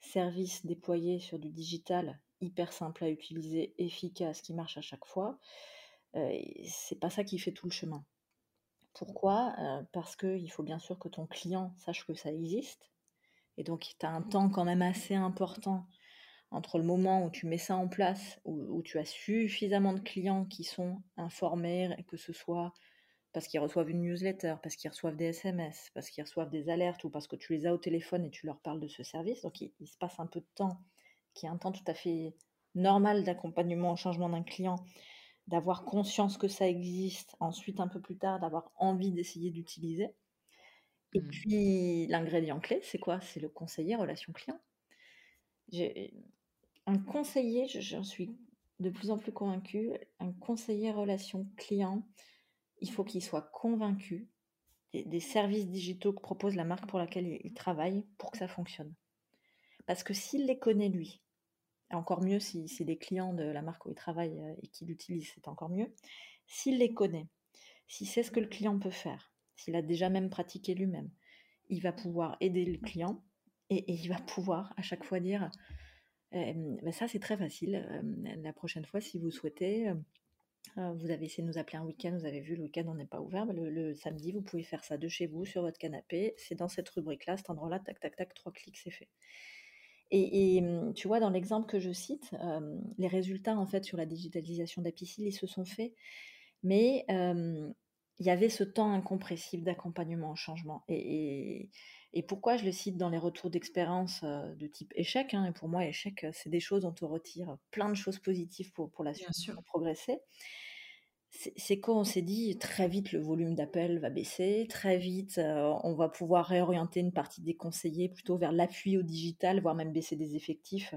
service déployé sur du digital hyper simple à utiliser, efficace, qui marche à chaque fois, euh, c'est pas ça qui fait tout le chemin. Pourquoi? Euh, Parce qu'il faut bien sûr que ton client sache que ça existe. Et donc, tu as un temps quand même assez important entre le moment où tu mets ça en place, où, tu as suffisamment de clients qui sont informés, que ce soit parce qu'ils reçoivent une newsletter, parce qu'ils reçoivent des SMS, parce qu'ils reçoivent des alertes ou parce que tu les as au téléphone et tu leur parles de ce service. Donc, il se passe un peu de temps qui est un temps tout à fait normal d'accompagnement au changement d'un client, d'avoir conscience que ça existe, ensuite un peu plus tard d'avoir envie d'essayer d'utiliser. Et mmh. puis l'ingrédient clé, c'est quoi? C'est le conseiller relation client. Un conseiller, j'en suis de plus en plus convaincue, un conseiller relation client, il faut qu'il soit convaincu des, des, services digitaux que propose la marque pour laquelle il travaille pour que ça fonctionne. Parce que s'il les connaît lui, encore mieux si c'est des clients de la marque où il travaille euh, et qu'il l'utilise, c'est encore mieux. S'il les connaît, s'il sait ce que le client peut faire, s'il a déjà même pratiqué lui-même, il va pouvoir aider le client et, il va pouvoir à chaque fois dire ben ça c'est très facile. la prochaine fois, si vous souhaitez, vous avez essayé de nous appeler un week-end, vous avez vu le week-end on n'est pas ouvert, bah, le, samedi vous pouvez faire ça de chez vous sur votre canapé, c'est dans cette rubrique-là, cet endroit-là, tac tac tac, trois clics, c'est fait. Et, mmh, tu vois, dans l'exemple que je cite, les résultats en fait sur la digitalisation d'Apicil, ils se sont faits, mais il y avait ce temps incompressible d'accompagnement au changement. Et, pourquoi je le cite dans les retours d'expérience de type échec hein, Et pour moi, échec, c'est des choses dont on retire plein de choses positives pour, pour la suite, pour progresser c'est qu'on s'est dit très vite le volume d'appels va baisser, très vite on va pouvoir réorienter une partie des conseillers plutôt vers l'appui au digital, voire même baisser des effectifs,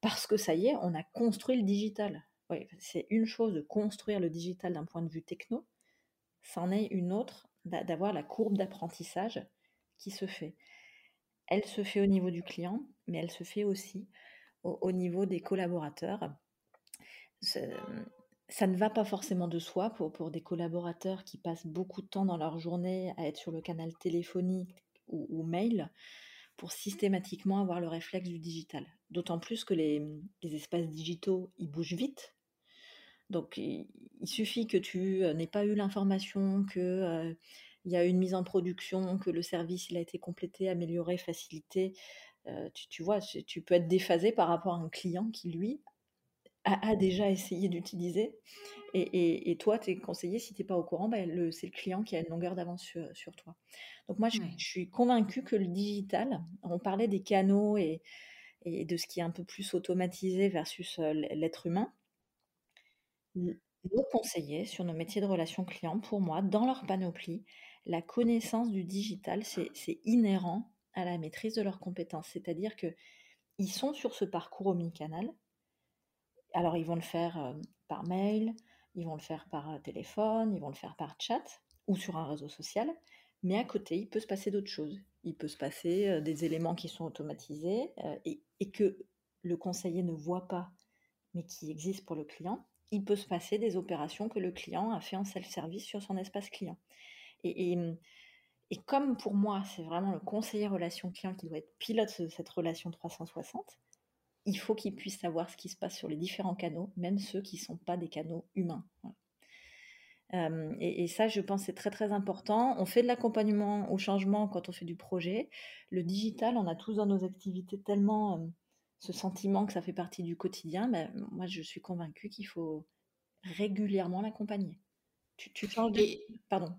parce que ça y est, on a construit le digital. c'est une chose de construire le digital d'un point de vue techno, c'en est une autre d'avoir la courbe d'apprentissage qui se fait. Elle se fait au niveau du client, mais elle se fait aussi au, au niveau des collaborateurs ça ne va pas forcément de soi pour, pour des collaborateurs qui passent beaucoup de temps dans leur journée à être sur le canal téléphonique ou, mail pour systématiquement avoir le réflexe du digital. D'autant plus que les, espaces digitaux, ils bougent vite. Donc il, suffit que tu euh, n'aies pas eu l'information que euh, il y a une mise en production, que le service il a été complété, amélioré, facilité. Euh, tu, tu, vois, tu peux être déphasé par rapport à un client qui, lui, a, déjà essayé d'utiliser. Et, toi, tu es conseillé, si tu n'es pas au courant, bah, c'est le client qui a une longueur d'avance sur, toi. Donc moi, je, suis convaincue que le digital, on parlait des canaux et, de ce qui est un peu plus automatisé versus l'être humain. Nos conseillers sur nos métiers de relations clients, pour moi, dans leur panoplie, la connaissance du digital, c'est inhérent à la maîtrise de leurs compétences. C'est-à-dire que ils sont sur ce parcours omnicanal, alors, ils vont le faire par mail, ils vont le faire par téléphone, ils vont le faire par chat ou sur un réseau social. Mais à côté, il peut se passer d'autres choses. Il peut se passer des éléments qui sont automatisés et, que le conseiller ne voit pas, mais qui existent pour le client. Il peut se passer des opérations que le client a fait en self-service sur son espace client. Et, et, comme pour moi, c'est vraiment le conseiller relation client qui doit être pilote de cette relation 360, il faut qu'ils puissent savoir ce qui se passe sur les différents canaux, même ceux qui ne sont pas des canaux humains. et, ça, je pense, c'est très très important. On fait de l'accompagnement au changement quand on fait du projet. Le digital, on a tous dans nos activités tellement ce sentiment que ça fait partie du quotidien. Ben, moi, je suis convaincue qu'il faut régulièrement l'accompagner. Tu, tu changes de... Pardon.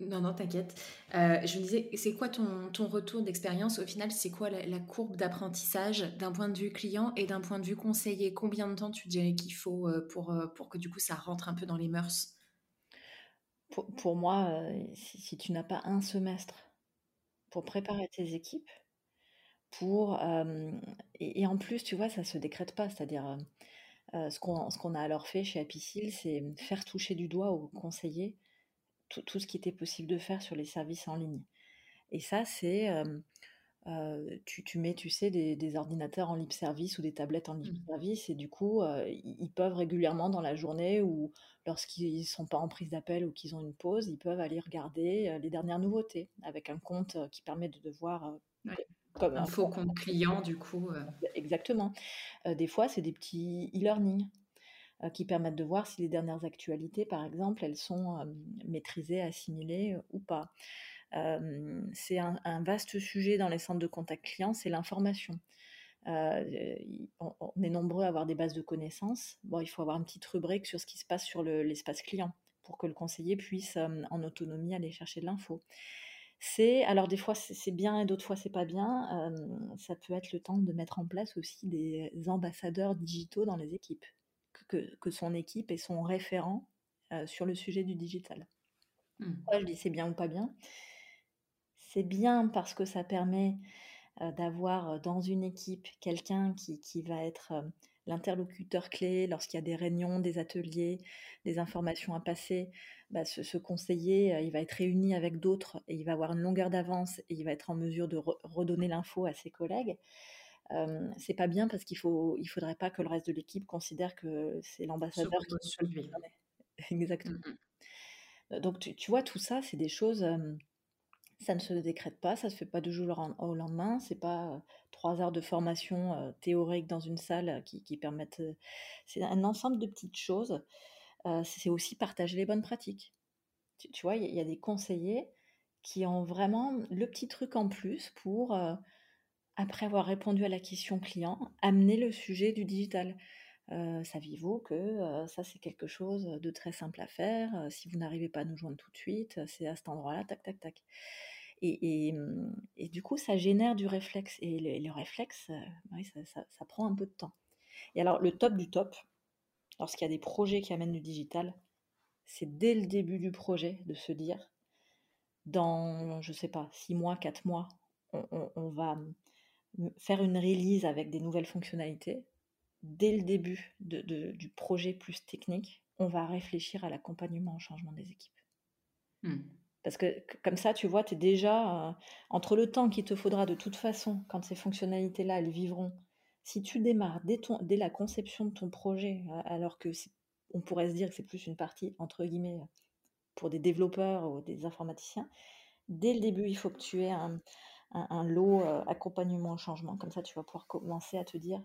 Non, non, t'inquiète. Euh, je me disais, c'est quoi ton, ton retour d'expérience? Au final, c'est quoi la, courbe d'apprentissage d'un point de vue client et d'un point de vue conseiller? Combien de temps tu dirais qu'il faut euh, pour, euh, pour que du coup ça rentre un peu dans les mœurs? Pour, moi, si, tu n'as pas un semestre pour préparer tes équipes, pour et, en plus, tu vois, ça se décrète pas. C'est-à-dire, ce qu'on ce qu'on a alors fait chez Apicil, c'est faire toucher du doigt aux conseillers tout, ce qui était possible de faire sur les services en ligne. Et ça, c'est, tu, mets, tu sais, des, ordinateurs en libre service ou des tablettes en libre mmh. service, et du coup, ils, peuvent régulièrement dans la journée ou lorsqu'ils ne sont pas en prise d'appel ou qu'ils ont une pause, ils peuvent aller regarder les dernières nouveautés avec un compte qui permet de, voir. Comme un faux compte client, du coup. Exactement. des fois, c'est des petits e-learning. Euh, qui permettent de voir si les dernières actualités, par exemple, elles sont euh, maîtrisées, assimilées euh, ou pas. c'est un, vaste sujet dans les centres de contact client, c'est l'information. on, est nombreux à avoir des bases de connaissances. Bon, il faut avoir une petite rubrique sur ce qui se passe sur l'espace client pour que le conseiller puisse en autonomie aller chercher de l'info. C'est alors des fois c'est bien et d'autres fois c'est pas bien. ça peut être le temps de mettre en place aussi des ambassadeurs digitaux dans les équipes que, son équipe est son référent euh, sur le sujet du digital. Mmh. je dis c'est bien ou pas bien C'est bien parce que ça permet euh, d'avoir euh, dans une équipe quelqu'un qui, qui, va être l'interlocuteur clé lorsqu'il y a des réunions, des ateliers, des informations à passer. Bah, ce, conseiller, il va être réuni avec d'autres et il va avoir une longueur d'avance et il va être en mesure de redonner l'info à ses collègues c'est pas bien parce qu'il faut, il faudrait pas que le reste de l'équipe considère que c'est l'ambassadeur qui sur lui. Exactement. Mmh donc tu, vois, tout ça, c'est des choses. ça ne se décrète pas, ça se fait pas du jour au lendemain. C'est pas trois heures de formation théorique dans une salle qui, qui permettent. c'est un ensemble de petites choses c'est aussi partager les bonnes pratiques. Tu, vois, il y, a des conseillers qui ont vraiment le petit truc en plus pour, après avoir répondu à la question client, amener le sujet du digital. Saviez-vous que ça, c'est quelque chose de très simple à faire Si vous n'arrivez pas à nous joindre tout de suite, c'est à cet endroit-là, tac, tac, tac. Et, mmh, et, du coup, ça génère du réflexe. Et le, réflexe, oui, ça, prend un peu de temps. Et alors, le top du top, lorsqu'il y a des projets qui amènent du digital, c'est dès le début du projet de se dire, dans, je sais pas, six mois, quatre mois, on, va faire une release avec des nouvelles fonctionnalités. Dès le début du projet plus technique, on va réfléchir à l'accompagnement au changement des équipes. Mmh. Parce que comme ça, tu vois, tu es déjà euh, entre le temps qu'il te faudra de toute façon, quand ces fonctionnalités-là, elles vivront, si tu démarres dès, dès la conception de ton projet, alors que on pourrait se dire que c'est plus une partie, entre guillemets, pour des développeurs ou des informaticiens, dès le début, il faut que tu aies un, lot euh, accompagnement au changement. Comme ça, tu vas pouvoir commencer à te dire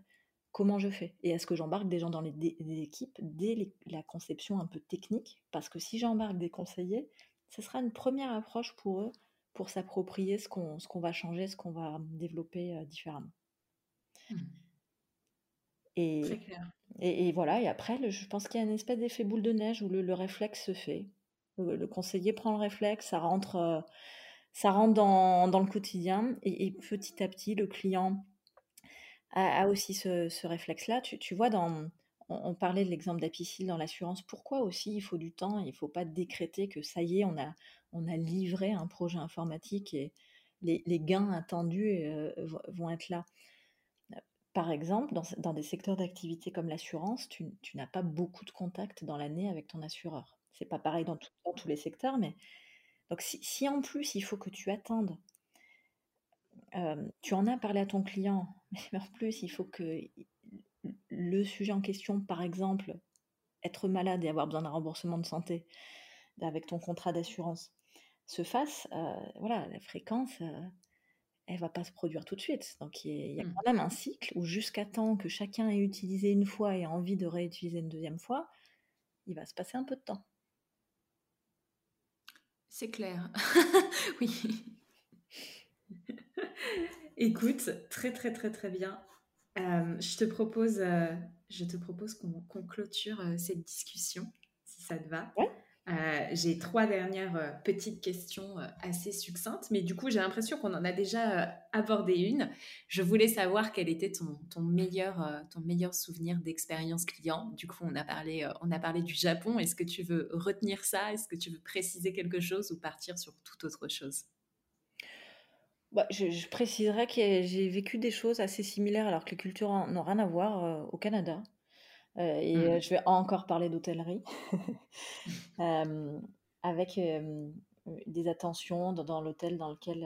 comment je fais et est-ce que j'embarque des gens dans les, équipes dès la conception un peu technique Parce que si j'embarque des conseillers, ce sera une première approche pour eux pour s'approprier ce qu'on ce va changer, ce qu'on va développer euh, différemment. Mmh. Et, clair. Et, voilà, et après, je pense qu'il y a une espèce d'effet boule de neige où le, réflexe se fait. Le, conseiller prend le réflexe, ça rentre, euh, ça rentre dans, dans, le quotidien, et, petit à petit, le client a, aussi ce, ce réflexe-là. Tu, tu, vois, dans, on, parlait de l'exemple d'Apicil dans l'assurance. Pourquoi aussi il faut du temps? Il ne faut pas décréter que ça y est, on a, on a livré un projet informatique et les, gains attendus euh, vont être là. Par exemple, dans, des secteurs d'activité comme l'assurance, tu, n'as pas beaucoup de contacts dans l'année avec ton assureur. C'est pas pareil dans, tous les secteurs, mais donc si, en plus il faut que tu attendes, euh, tu en as parlé à ton client, mais en plus il faut que le sujet en question, par exemple, être malade et avoir besoin d'un remboursement de santé avec ton contrat d'assurance, se fasse, euh, voilà, la fréquence, euh, elle va pas se produire tout de suite. Donc il y, a mmh. quand même un cycle où jusqu'à temps que chacun ait utilisé une fois et envie de réutiliser une deuxième fois, il va se passer un peu de temps. C'est clair. oui. Écoute, très très très très bien. Euh, je te propose, euh, je te propose qu'on clôture euh, cette discussion, si ça te va. J'ai trois dernières petites questions assez succinctes, mais du coup, j'ai l'impression qu'on en a déjà abordé une. Je voulais savoir quel était ton, meilleur, ton meilleur souvenir d'expérience client. Du coup, on a parlé, on a parlé du Japon. Est-ce que tu veux retenir ça? Est-ce que tu veux préciser quelque chose ou partir sur toute autre chose? Bah, je, préciserais que j'ai vécu des choses assez similaires alors que les cultures n'ont rien à voir euh, au Canada. Euh, et euh, mmh. je vais encore parler d'hôtellerie. avec des attentions dans, l'hôtel dans lequel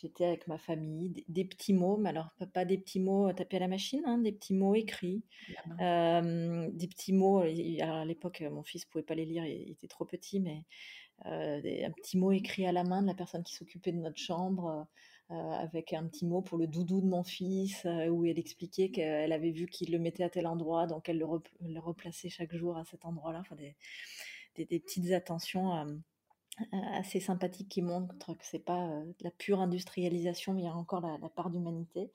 j'étais avec ma famille, des, petits mots, mais alors pas, des petits mots tapés à la machine, hein, des petits mots écrits, des petits mots. Alors à l'époque, mon fils pouvait pas les lire, il était trop petit, mais euh, un petit mot écrit à la main de la personne qui s'occupait de notre chambre, euh, avec un petit mot pour le doudou de mon fils, euh, où elle expliquait qu'elle avait vu qu'il le mettait à tel endroit, donc elle le, replaçait chaque jour à cet endroit-là. Des, petites attentions assez sympathiques qui montrent que c'est pas de la pure industrialisation, mais il y a encore la, part d'humanité.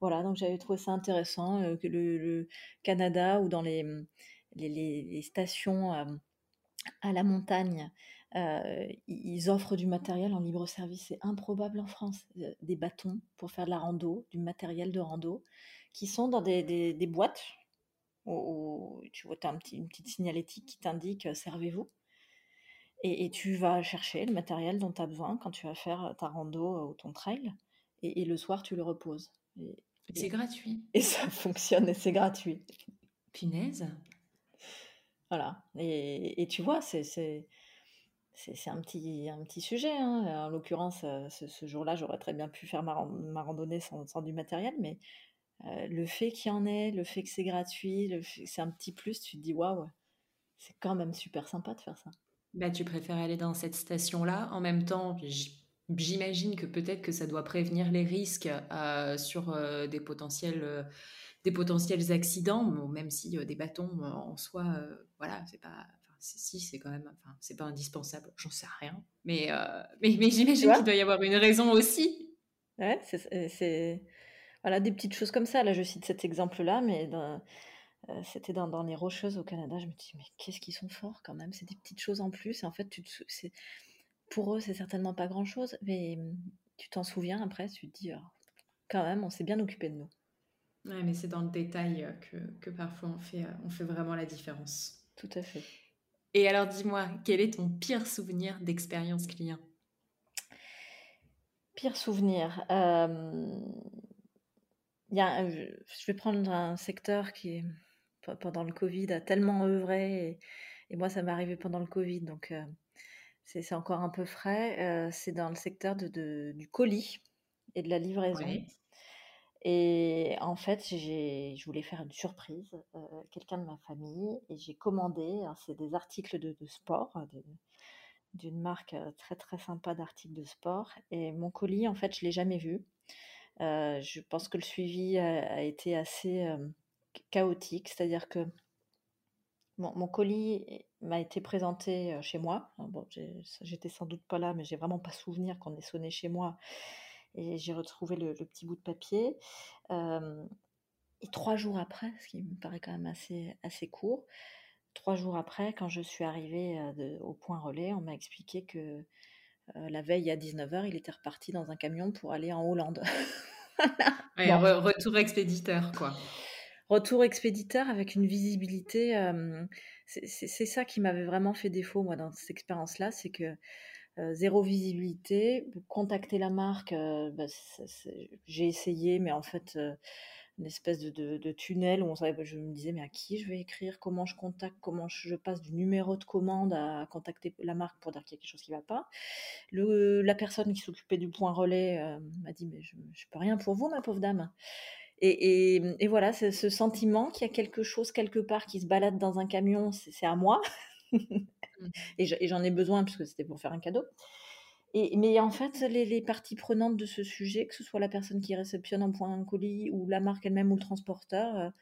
Voilà, donc j'avais trouvé ça intéressant que le, Canada ou dans les stations à la montagne, ils offrent du matériel en libre service. C'est improbable en France. Des bâtons pour faire de la rando, du matériel de rando, qui sont dans des, boîtes où, tu vois, as un petit, une petite signalétique qui t'indique servez-vous. Et, tu vas chercher le matériel dont tu as besoin quand tu vas faire ta rando ou ton trail. Et, le soir, tu le reposes. c'est gratuit. Et ça fonctionne et c'est gratuit. Punaise. Voilà. Et, tu vois, c'est c'est un petit, un petit sujet. Hein. En l'occurrence, euh, ce, jour-là, j'aurais très bien pu faire ma, randonnée sans, du matériel, mais euh, le fait qu'il y en ait, le fait que c'est gratuit, c'est un petit plus, tu te dis waouh, c'est quand même super sympa de faire ça. Bah, tu préfères aller dans cette station-là. En même temps, j'imagine que peut-être que ça doit prévenir les risques euh, sur des potentiels des potentiels accidents, même si des bâtons en soi, voilà, c'est pas si, c'est quand même, enfin, c'est pas indispensable, j'en sais rien. Mais, mais, mais j'imagine qu'il doit y avoir une raison aussi. Ouais, c'est voilà, des petites choses comme ça. Là, je cite cet exemple-là, mais c'était dans, dans, les Rocheuses au Canada. Je me dis, mais qu'est-ce qu'ils sont forts quand même. C'est des petites choses en plus. Et en fait, tu pour eux, c'est certainement pas grand-chose, mais tu t'en souviens après, tu te dis, «Ah, quand même, on s'est bien occupé de nous. Ouais, mais c'est dans le détail que, que, parfois on fait, on fait vraiment la différence. Tout à fait. Et alors, dis-moi, quel est ton pire souvenir d'expérience client? Pire souvenir. Il a, je vais prendre un secteur qui, pendant le Covid, a tellement œuvré. Et, moi, ça m'est arrivé pendant le Covid, donc c'est encore un peu frais. c'est dans le secteur de, du colis et de la livraison. Et en fait, je voulais faire une surprise, quelqu'un de ma famille, et j'ai commandé, c'est des articles de, sport, d'une marque très très sympa d'articles de sport. Et mon colis, en fait, je l'ai jamais vu. je pense que le suivi a, été assez chaotique, c'est-à-dire que mon, colis m'a été présenté chez moi. Bon, j'étais sans doute pas là, mais j'ai vraiment pas souvenir qu'on ait sonné chez moi. Et j'ai retrouvé le, petit bout de papier. et trois jours après, ce qui me paraît quand même assez, assez court, trois jours après, quand je suis arrivée au point relais, on m'a expliqué que la veille à 19h, il était reparti dans un camion pour aller en Hollande. retour expéditeur, quoi. Retour expéditeur avec une visibilité. c'est ça qui m'avait vraiment fait défaut, moi, dans cette expérience-là, c'est que zéro visibilité, contacter la marque, bah, j'ai essayé, mais en fait, une espèce de, tunnel où on savait, je me disais, mais à qui je vais écrire, comment je contacte, comment je passe du numéro de commande à contacter la marque pour dire qu'il y a quelque chose qui ne va pas. La personne qui s'occupait du point relais m'a dit, mais je ne peux rien pour vous, ma pauvre dame. Et, voilà, ce sentiment qu'il y a quelque chose quelque part qui se balade dans un camion, c'est à moi. Mmh. et j'en ai besoin puisque c'était pour faire un cadeau. Et, mais en fait, les, parties prenantes de ce sujet, que ce soit la personne qui réceptionne un point un colis ou la marque elle-même ou le transporteur,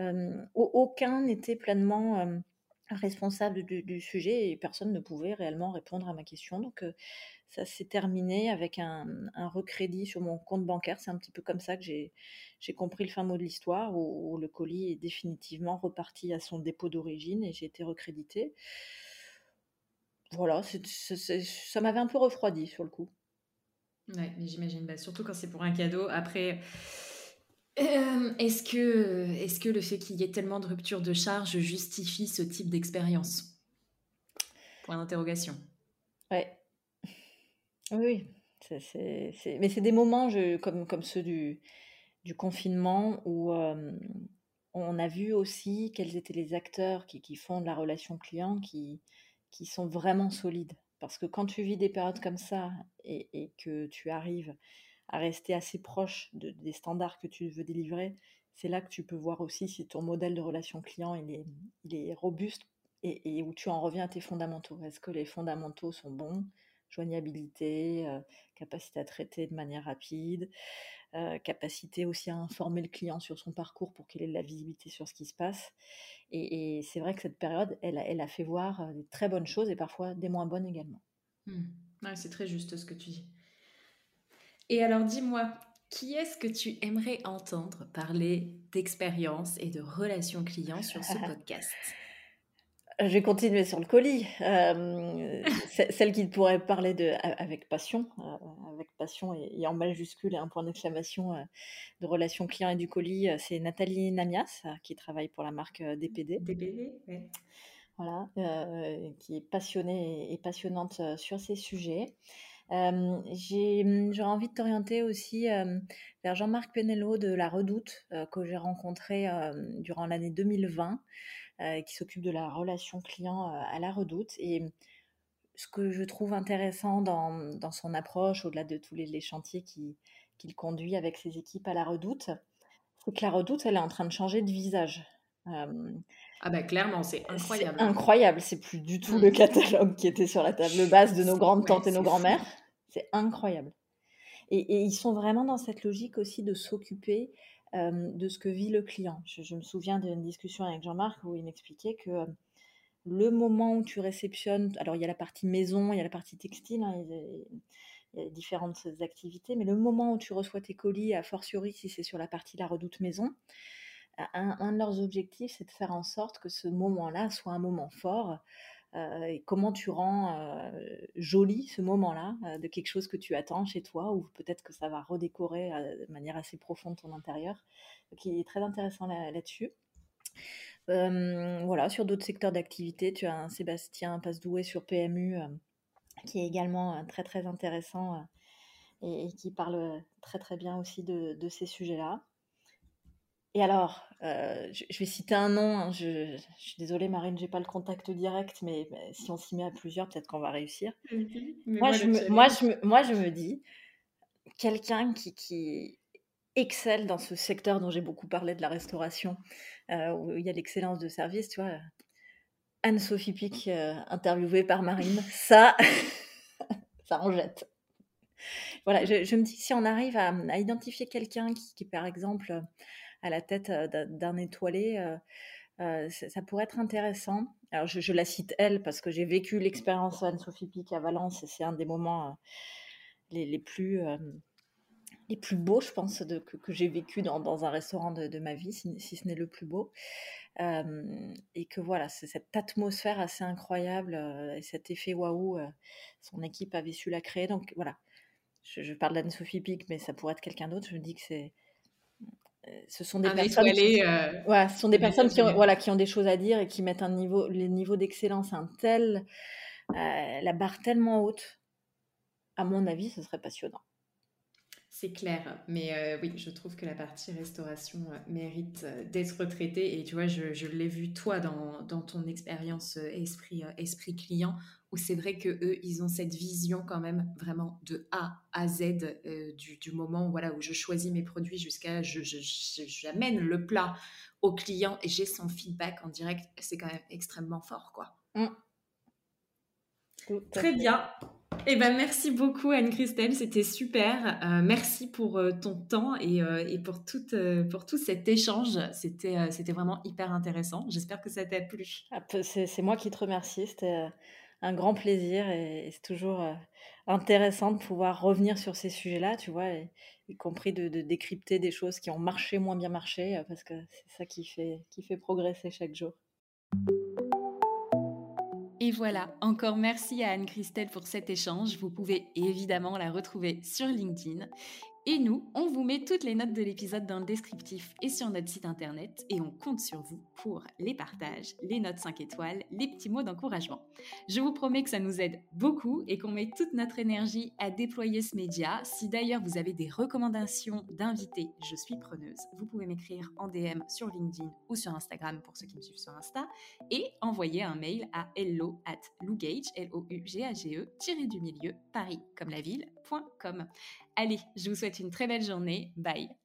euh, aucun n'était pleinement responsable du, sujet et personne ne pouvait réellement répondre à ma question. Donc ça s'est terminé avec un, recrédit sur mon compte bancaire. C'est un petit peu comme ça que j'ai compris le fin mot de l'histoire, où, le colis est définitivement reparti à son dépôt d'origine et j'ai été recrédité. Voilà, ça m'avait un peu refroidi sur le coup. Ouais, mais j'imagine, bah, surtout quand c'est pour un cadeau. Après, euh, est-ce que, est que le fait qu'il y ait tellement de ruptures de charge justifie ce type d'expérience? Point d'interrogation. Oui, mais c'est des moments comme, comme ceux du, du confinement où euh, on a vu aussi quels étaient les acteurs qui, qui font de la relation client, qui, qui sont vraiment solides. Parce que quand tu vis des périodes comme ça et, que tu arrives à rester assez proche de, des standards que tu veux délivrer, c'est là que tu peux voir aussi si ton modèle de relation client il est, robuste et, où tu en reviens à tes fondamentaux. Est-ce que les fondamentaux sont bons? Joignabilité, euh, capacité à traiter de manière rapide, euh, capacité aussi à informer le client sur son parcours pour qu'il ait de la visibilité sur ce qui se passe. Et, c'est vrai que cette période, elle, elle, a fait voir euh, des très bonnes choses et parfois des moins bonnes également. Mmh. c'est très juste ce que tu dis. Et alors dis-moi, qui est-ce que tu aimerais entendre parler d'expérience et de relations clients sur ce podcast? Je vais continuer sur le colis. Euh, celle qui pourrait parler de, avec passion, euh, avec passion et, en majuscule et un point d'exclamation euh, de relation client et du colis, c'est Nathalie Namias qui travaille pour la marque DPD. DPD, oui. Voilà, qui est passionnée et passionnante sur ces sujets. J'aurais envie de t'orienter aussi vers Jean-Marc Penello de La Redoute, que j'ai rencontré durant l'année 2020. Euh, qui s'occupe de la relation client à la redoute. Et ce que je trouve intéressant dans, dans son approche, au-delà de tous les, chantiers qu'il conduit avec ses équipes à la redoute, c'est que la redoute, elle est en train de changer de visage. Ah bah clairement, c'est incroyable. incroyable, c'est plus du tout le mmh. catalogue qui était sur la table basse de nos grandes tantes et nos grands-mères. C'est incroyable. Et, et, ils sont vraiment dans cette logique aussi de s'occuper de ce que vit le client. Je, me souviens d'une discussion avec Jean-Marc où il m'expliquait que le moment où tu réceptionnes, alors il y a la partie maison, il y a la partie textile, hein, il, y a, différentes activités, mais le moment où tu reçois tes colis, a fortiori si c'est sur la partie la redoute maison, un, de leurs objectifs, c'est de faire en sorte que ce moment-là soit un moment fort. Euh, et comment tu rends euh, joli ce moment-là euh, de quelque chose que tu attends chez toi, ou peut-être que ça va redécorer de manière assez profonde ton intérieur, qui est très intéressant là-dessus. voilà, sur d'autres secteurs d'activité, tu as un Sébastien Passedoué sur PMU qui est également très très intéressant et, qui parle très très bien aussi de ces sujets-là. Et alors, euh, je, vais citer un nom. Hein, je, suis désolée, Marine, j'ai pas le contact direct, mais, si on s'y met à plusieurs, peut-être qu'on va réussir. Moi, je me, moi, je me, moi, je me dis, quelqu'un qui, qui excelle dans ce secteur dont j'ai beaucoup parlé de la restauration, euh, où il y a l'excellence de service, tu vois. Anne-Sophie Pic, euh, interviewée par Marine, ça, ça en jette. Voilà, je, me dis, si on arrive à, identifier quelqu'un qui, qui, par exemple, à la tête d'un étoilé, ça, pourrait être intéressant. Alors, je, la cite elle parce que j'ai vécu l'expérience Anne-Sophie Pic à Valence et c'est un des moments les, plus, les plus beaux, je pense, de, que, j'ai vécu dans, un restaurant de, ma vie, si, ce n'est le plus beau. et que voilà, c'est cette atmosphère assez incroyable et cet effet waouh, son équipe avait su la créer. Donc voilà, je, je parle d'Anne-Sophie Pic, mais ça pourrait être quelqu'un d'autre. Je me dis que c'est ce sont des personnes, qui, euh, ce sont des personnes qui ont, voilà, qui ont des choses à dire et qui mettent un niveau, les niveaux d'excellence un tel, euh, la barre tellement haute. À mon avis, ce serait passionnant. C'est clair, mais euh, oui, je trouve que la partie restauration mérite d'être traitée. Et tu vois, je, je l'ai vu toi dans, dans ton expérience esprit, esprit client, où c'est vrai que eux, ils ont cette vision quand même vraiment de A à Z euh, du, du, moment voilà, où je choisis mes produits jusqu'à je, j'amène le plat au client et j'ai son feedback en direct. C'est quand même extrêmement fort, quoi. Mmh. Très bien. Eh ben, merci beaucoup Anne-Christelle, c'était super. Euh, merci pour euh, ton temps et, et pour, tout, pour tout cet échange. C'était, c'était vraiment hyper intéressant. J'espère que ça t'a plu. Ah, c'est, moi qui te remercie. C'était un grand plaisir et, c'est toujours intéressant de pouvoir revenir sur ces sujets-là, tu vois, y compris de, décrypter des choses qui ont marché, moins bien marché, parce que c'est ça qui fait, qui fait progresser chaque jour. Et voilà, encore merci à Anne-Christelle pour cet échange. Vous pouvez évidemment la retrouver sur LinkedIn. Et nous, on vous met toutes les notes de l'épisode dans le descriptif et sur notre site internet et on compte sur vous pour les partages, les notes 5 étoiles, les petits mots d'encouragement. Je vous promets que ça nous aide beaucoup et qu'on met toute notre énergie à déployer ce média. Si d'ailleurs vous avez des recommandations d'invités, je suis preneuse. Vous pouvez m'écrire en DM sur LinkedIn ou sur Instagram pour ceux qui me suivent sur Insta et envoyer un mail à hello at lougage, l o u g a g e du milieu, Paris comme la ville, Allez, je vous souhaite une très belle journée. Bye